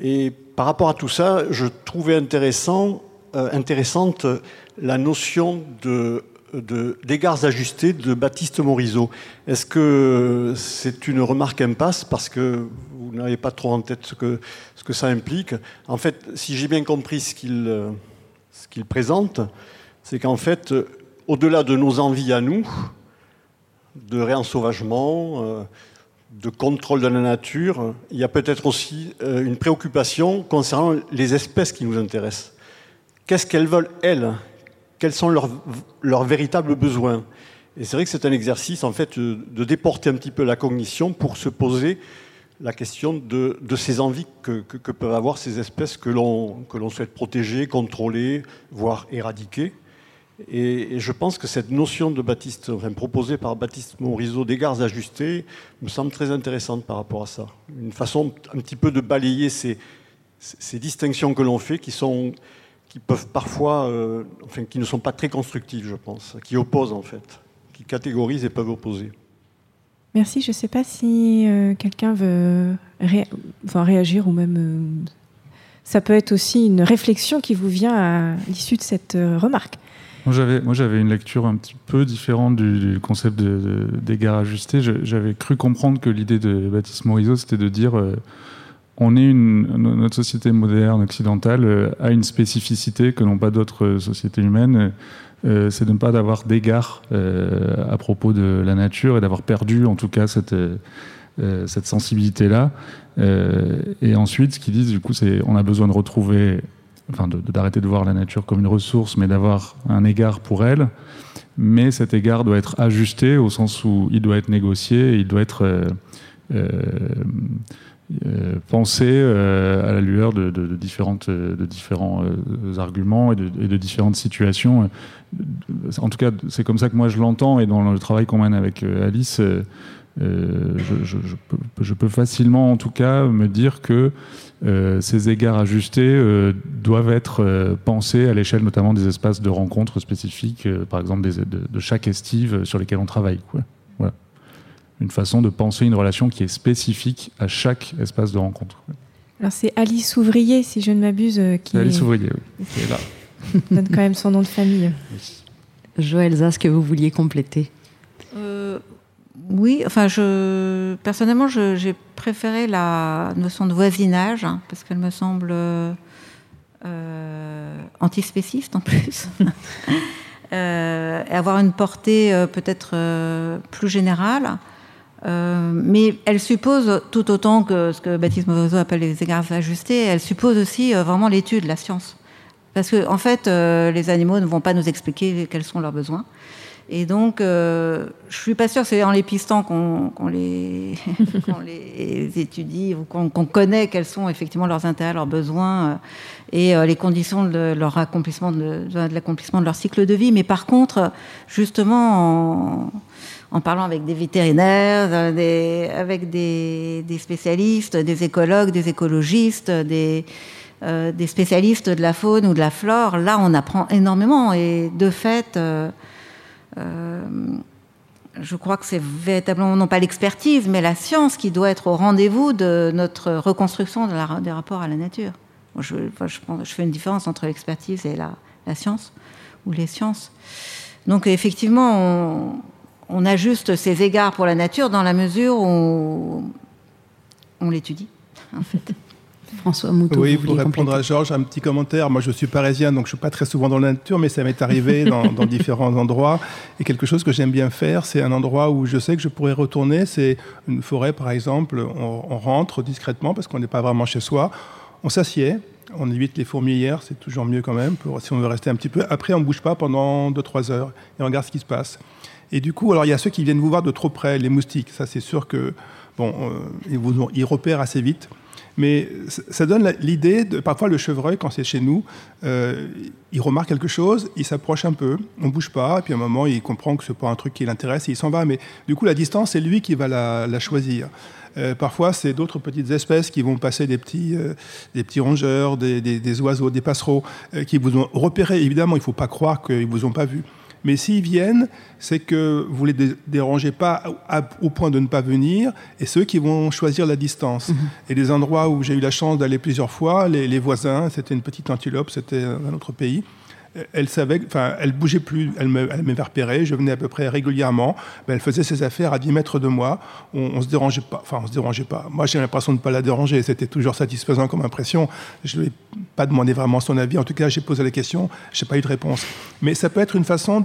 Et par rapport à tout ça, je trouvais euh, intéressante la notion de, d'égards ajustés de Baptiste Morisot. Est-ce que c'est une remarque impasse parce que vous n'avez pas trop en tête ce que, ça implique? En fait, si j'ai bien compris ce qu'il présente, c'est qu'en fait, au-delà de nos envies à nous, de réensauvagement, euh, de contrôle de la nature, il y a peut-être aussi euh, une préoccupation concernant les espèces qui nous intéressent. Qu'est-ce qu'elles veulent, elles? Quels sont leurs, véritables besoins? Et c'est vrai que c'est un exercice, en fait, de déporter un petit peu la cognition pour se poser la question de, ces envies que, peuvent avoir ces espèces que l'on souhaite protéger, contrôler, voire éradiquer. Et, je pense que cette notion de Baptiste, proposée par Baptiste Morisot d'égards ajustés me semble très intéressante par rapport à ça. Une façon un petit peu de balayer ces, distinctions que l'on fait qui, sont, qui peuvent parfois, euh, enfin, qui ne sont pas très constructives, je pense, qui opposent en fait, qui catégorisent et peuvent opposer. Merci. Je ne sais pas si euh, quelqu'un veut réagir ou même. Euh, ça peut être aussi une réflexion qui vous vient à l'issue de cette remarque. Moi j'avais, une lecture un petit peu différente du, concept de, d'égard ajusté. J'avais cru comprendre que l'idée de Baptiste Morisot, c'était de dire euh, on est une, notre société moderne occidentale euh, a une spécificité que n'ont pas d'autres sociétés humaines. Euh, c'est de ne pas avoir d'égard à propos de la nature et d'avoir perdu en tout cas cette, cette sensibilité-là. et ensuite, ce qu'ils disent, du coup, c'est on a besoin de retrouver enfin d'arrêter de, voir la nature comme une ressource, mais d'avoir un égard pour elle. Mais cet égard doit être ajusté au sens où il doit être négocié, il doit être euh, euh, euh, pensé à la lueur de, différentes, de différents arguments et de, différentes situations. En tout cas, c'est comme ça que moi je l'entends, et dans le travail qu'on mène avec Alice, je, je, peux, facilement, en tout cas, me dire que euh, ces égards ajustés euh, doivent être euh, pensés à l'échelle notamment des espaces de rencontres spécifiques, par exemple de, chaque estive sur lesquels on travaille. Voilà. Une façon de penser une relation qui est spécifique à chaque espace de rencontre. Alors c'est Alice Ouvrier, si je ne m'abuse, qui Alice Ouvrier, oui, qui est là. donne quand même son nom de famille. Joël Zas, que vous vouliez compléter? Oui, enfin, je, personnellement, j'ai préféré la notion de voisinage, hein, parce qu'elle me semble euh, antispéciste en plus, euh, et avoir une portée euh, peut-être euh, plus générale. mais elle suppose, tout autant que ce que Baptiste Morisot appelle les égards ajustés, elle suppose aussi vraiment l'étude, la science. Parce qu'en en fait, les animaux ne vont pas nous expliquer quels sont leurs besoins. Et donc, euh, je suis pas sûre c'est en les pistant qu'on les, les, étudie ou qu'on connaît quels sont effectivement leurs intérêts, leurs besoins euh, et euh, les conditions de leur accomplissement, de, l'accomplissement de leur cycle de vie. Mais par contre, justement, en, parlant avec des vétérinaires, euh, avec des, des, spécialistes, des écologues, des écologistes, des, des spécialistes de la faune ou de la flore, là, on apprend énormément. Et de fait, euh, je crois que c'est véritablement non pas l'expertise, mais la science qui doit être au rendez-vous de notre reconstruction des rapports à la nature. Je, fais une différence entre l'expertise et la, la, science, ou les sciences. Donc effectivement, on, on, ajuste ces égards pour la nature dans la mesure où on l'étudie, en fait. François Mouton. Oui, pour répondre à Georges, un petit commentaire. Moi, je suis parisien, donc je suis pas très souvent dans la nature, mais ça m'est arrivé dans, différents endroits. Et quelque chose que j'aime bien faire, c'est un endroit où je sais que je pourrais retourner. C'est une forêt, par exemple. On, rentre discrètement parce qu'on n'est pas vraiment chez soi. On s'assied. On évite les fourmilières, c'est toujours mieux quand même, pour, si on veut rester un petit peu. Après, on ne bouge pas pendant 2-3 heures et on regarde ce qui se passe. Et du coup, alors il y a ceux qui viennent vous voir de trop près, les moustiques. Ça, c'est sûr que bon, euh, ils, vous, ils repèrent assez vite. Mais ça donne l'idée de parfois le chevreuil quand c'est chez nous, euh, il remarque quelque chose, il s'approche un peu, on bouge pas, et puis à un moment il comprend que c'est pas un truc qui l'intéresse et il s'en va. Mais du coup la distance c'est lui qui va la, choisir. Euh, parfois, c'est d'autres petites espèces qui vont passer des petits, euh, des petits rongeurs, des, des, oiseaux, des passereaux, qui vous ont repéré. Évidemment, il ne faut pas croire qu'ils ne vous ont pas vu. Mais s'ils viennent, c'est que vous ne les dérangez pas au point de ne pas venir, et ceux qui vont choisir la distance. Mhm. Et les endroits où j'ai eu la chance d'aller plusieurs fois, les, les voisins, c'était une petite antilope, c'était un autre pays, elle savait, enfin, elle bougeait plus, elle m'avait repéré, je venais à peu près régulièrement, ben, elle faisait ses affaires à 10 mètres de moi, on, ne se dérangeait pas, enfin, on se dérangeait pas. Moi, j'ai l'impression de ne pas la déranger, c'était toujours satisfaisant comme impression. Je ne lui ai pas demandé vraiment son avis, en tout cas, j'ai posé la question, je n'ai pas eu de réponse. Mais ça peut être une façon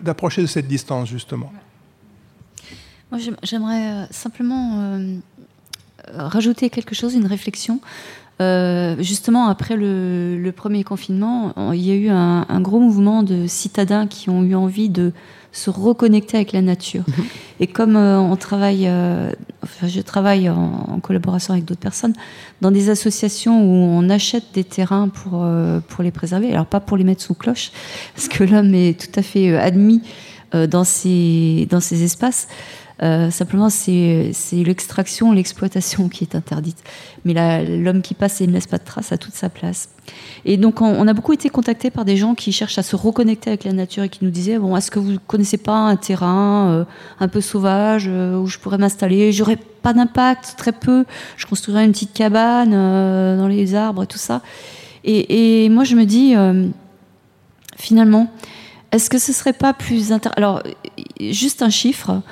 d'approcher de, cette distance, justement. Moi, j'aimerais euh, simplement euh, rajouter quelque chose, une réflexion. Justement, après le, premier confinement, il y a eu un, un, gros mouvement de citadins qui ont eu envie de se reconnecter avec la nature. Mhm. Et comme euh, on travaille, euh, enfin, je travaille en, collaboration avec d'autres personnes, dans des associations où on achète des terrains pour, euh, pour les préserver, alors pas pour les mettre sous cloche, parce que l'homme est tout à fait admis dans, ces, dans ces espaces. Simplement, c'est l'extraction, l'exploitation qui est interdite. Mais l'homme qui passe et ne laisse pas de traces a toute sa place. Et donc, on, a beaucoup été contactés par des gens qui cherchent à se reconnecter avec la nature et qui nous disaient bon, est-ce que vous connaissez pas un terrain euh, un peu sauvage euh, où je pourrais m'installer? J'aurais pas d'impact, très peu. Je construirais une petite cabane euh, dans les arbres et tout ça. Et, moi, je me dis finalement, est-ce que ce serait pas plus intéressant Alors, juste un chiffre.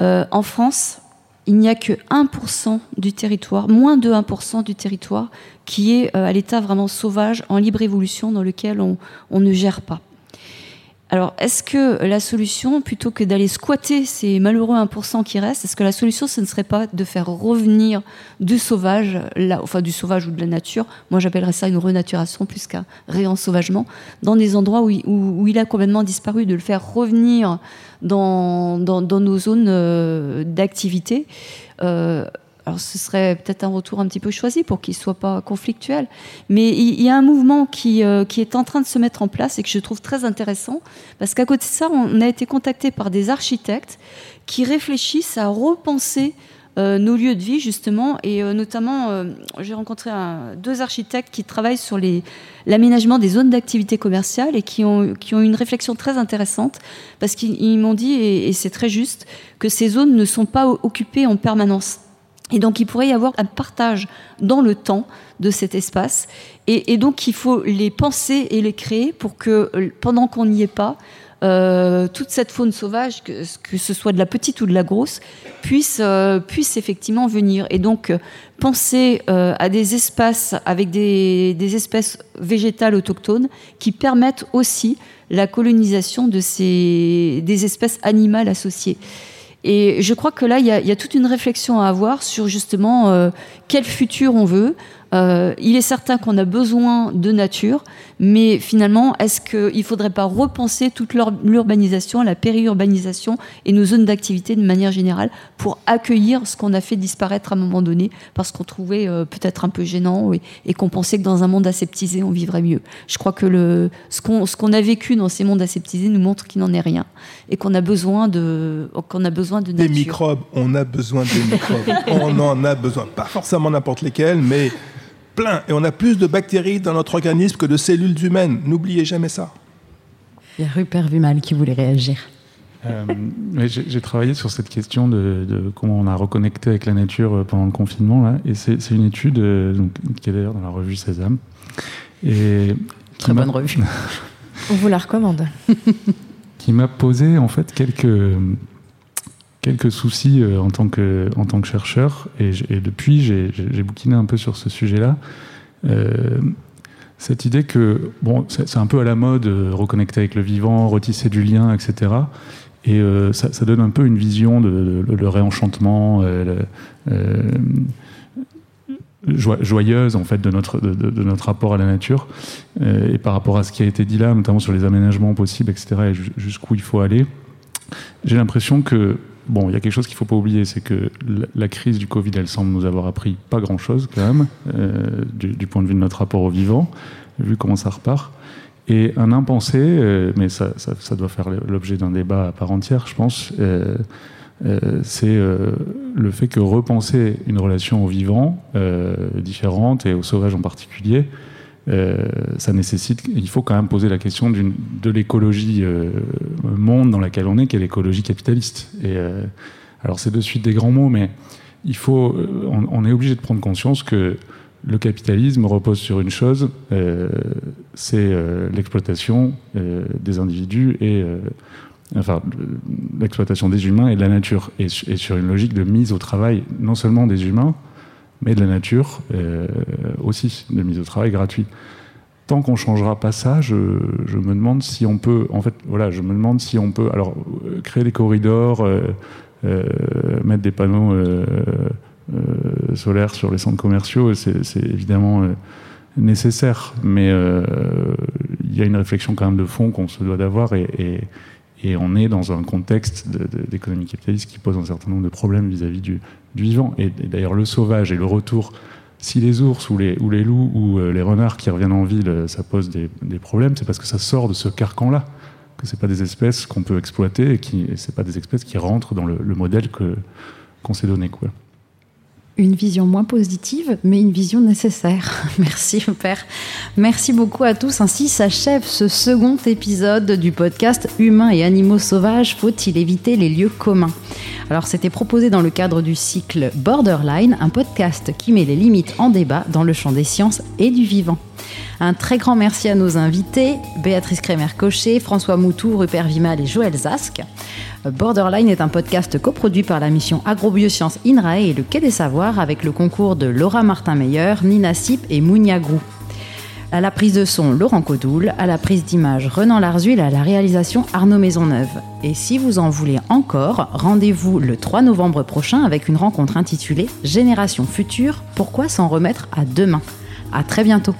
En France, il n'y a que 1% du territoire, moins de 1% du territoire qui est euh, à l'état vraiment sauvage, en libre évolution, dans lequel on, ne gère pas. Alors, est-ce que la solution, plutôt que d'aller squatter ces malheureux 1% qui restent, est-ce que la solution, ce ne serait pas de faire revenir du sauvage, enfin du sauvage ou de la nature, moi j'appellerais ça une renaturation plus qu'un réensauvagement, dans des endroits où, il a complètement disparu, de le faire revenir dans, nos zones euh, d'activité euh, alors ce serait peut-être un retour un petit peu choisi pour qu'il ne soit pas conflictuel. Mais il y a un mouvement qui, euh, qui, est en train de se mettre en place et que je trouve très intéressant, parce qu'à côté de ça, on a été contacté par des architectes qui réfléchissent à repenser nos lieux de vie, justement. Et euh, notamment, j'ai rencontré deux architectes qui travaillent sur l'aménagement des zones d'activité commerciale et qui ont, qui ont une réflexion très intéressante, parce qu'ils m'ont dit, et c'est très juste, que ces zones ne sont pas occupées en permanence. Et donc, il pourrait y avoir un partage dans le temps de cet espace. Et, donc, il faut les penser et les créer pour que, euh, pendant qu'on n'y est pas, euh, toute cette faune sauvage, que, ce soit de la petite ou de la grosse, puisse, euh, puisse effectivement venir. Et donc, penser à des espaces avec des, espèces végétales autochtones qui permettent aussi la colonisation de ces, des espèces animales associées. Et je crois que là, il y, a, toute une réflexion à avoir sur justement euh, quel futur on veut, euh, il est certain qu'on a besoin de nature, mais finalement, est-ce qu'il ne faudrait pas repenser toute l'urbanisation, la périurbanisation et nos zones d'activité de manière générale pour accueillir ce qu'on a fait disparaître à un moment donné parce qu'on trouvait euh, peut-être un peu gênant et, qu'on pensait que dans un monde aseptisé, on vivrait mieux. Je crois que le, ce qu'on a vécu dans ces mondes aseptisés nous montre qu'il n'en est rien et qu'on a besoin de, qu'on a besoin de nature. Des microbes, on a besoin des microbes. on en a besoin, pas forcément n'importe lesquels, mais plein. Et on a plus de bactéries dans notre organisme que de cellules humaines. N'oubliez jamais ça. Il y a Rupert Vumal qui voulait réagir. Euh, j'ai travaillé sur cette question de, comment on a reconnecté avec la nature euh, pendant le confinement. Là, et c'est une étude euh, donc, qui est d'ailleurs dans la revue Sésame. Et Très bonne revue. on vous la recommande. qui m'a posé en fait quelques, quelques soucis euh, en, tant que, en tant que chercheur, et, depuis, j'ai bouquiné un peu sur ce sujet-là. Euh, cette idée que, bon, c'est un peu à la mode, euh, reconnecter avec le vivant, retisser du lien, etc. Et ça, donne un peu une vision de, le réenchantement, joyeuse en fait de notre, de, notre rapport à la nature. et par rapport à ce qui a été dit là, notamment sur les aménagements possibles, etc., et jusqu'où il faut aller, j'ai l'impression que Bon, il y a quelque chose qu'il ne faut pas oublier, c'est que la crise du Covid, elle semble nous avoir appris pas grand-chose quand même, euh, du, point de vue de notre rapport au vivant, vu comment ça repart. Et un impensé, euh, mais ça, doit faire l'objet d'un débat à part entière, je pense, euh, c'est le fait que repenser une relation au vivant différente et au sauvage en particulier, ça nécessite, il faut quand même poser la question de l'écologie euh, monde dans laquelle on est, qui est l'écologie capitaliste. Et euh, alors c'est de suite des grands mots, mais il faut, on, est obligé de prendre conscience que le capitalisme repose sur une chose, c'est l'exploitation des individus et enfin l'exploitation des humains et de la nature, et, sur une logique de mise au travail non seulement des humains, mais de la nature euh, aussi, de mise au travail gratuit. Tant qu'on changera pas ça, je, me demande si on peut, en fait, voilà, je me demande si on peut, alors, créer des corridors, euh, euh, mettre des panneaux solaires sur les centres commerciaux, c'est évidemment nécessaire. Mais il y a une réflexion quand même de fond qu'on se doit d'avoir et, on est dans un contexte d'économie capitaliste qui pose un certain nombre de problèmes vis-à-vis du, vivant. Et, d'ailleurs, le sauvage et le retour, si les ours ou les, ou les loups ou les renards qui reviennent en ville, ça pose des, problèmes, c'est parce que ça sort de ce carcan-là que c'est pas des espèces qu'on peut exploiter et qui c'est pas des espèces qui rentrent dans le, modèle qu'on s'est donné. Une vision moins positive, mais une vision nécessaire. Merci, père. Merci beaucoup à tous. Ainsi s'achève ce second épisode du podcast Humains et animaux sauvages. Faut-il éviter les lieux communs? Alors, c'était proposé dans le cadre du cycle Borderline, un podcast qui met les limites en débat dans le champ des sciences et du vivant. Un très grand merci à nos invités, Béatrice Crémer-Cochet, François Moutou, Rupert Vimal et Joël Zask. Borderline est un podcast coproduit par la mission Agrobiosciences INRAE et le Quai des Savoirs avec le concours de Laura Martin-Meyer, Nina Sip et Mounia Grou. À la prise de son, Laurent Codoul, à la prise d'image, Renan Larzuil, à la réalisation, Arnaud Maisonneuve. Et si vous en voulez encore, rendez-vous le 3 novembre prochain avec une rencontre intitulée Génération future, pourquoi s'en remettre à demain? À très bientôt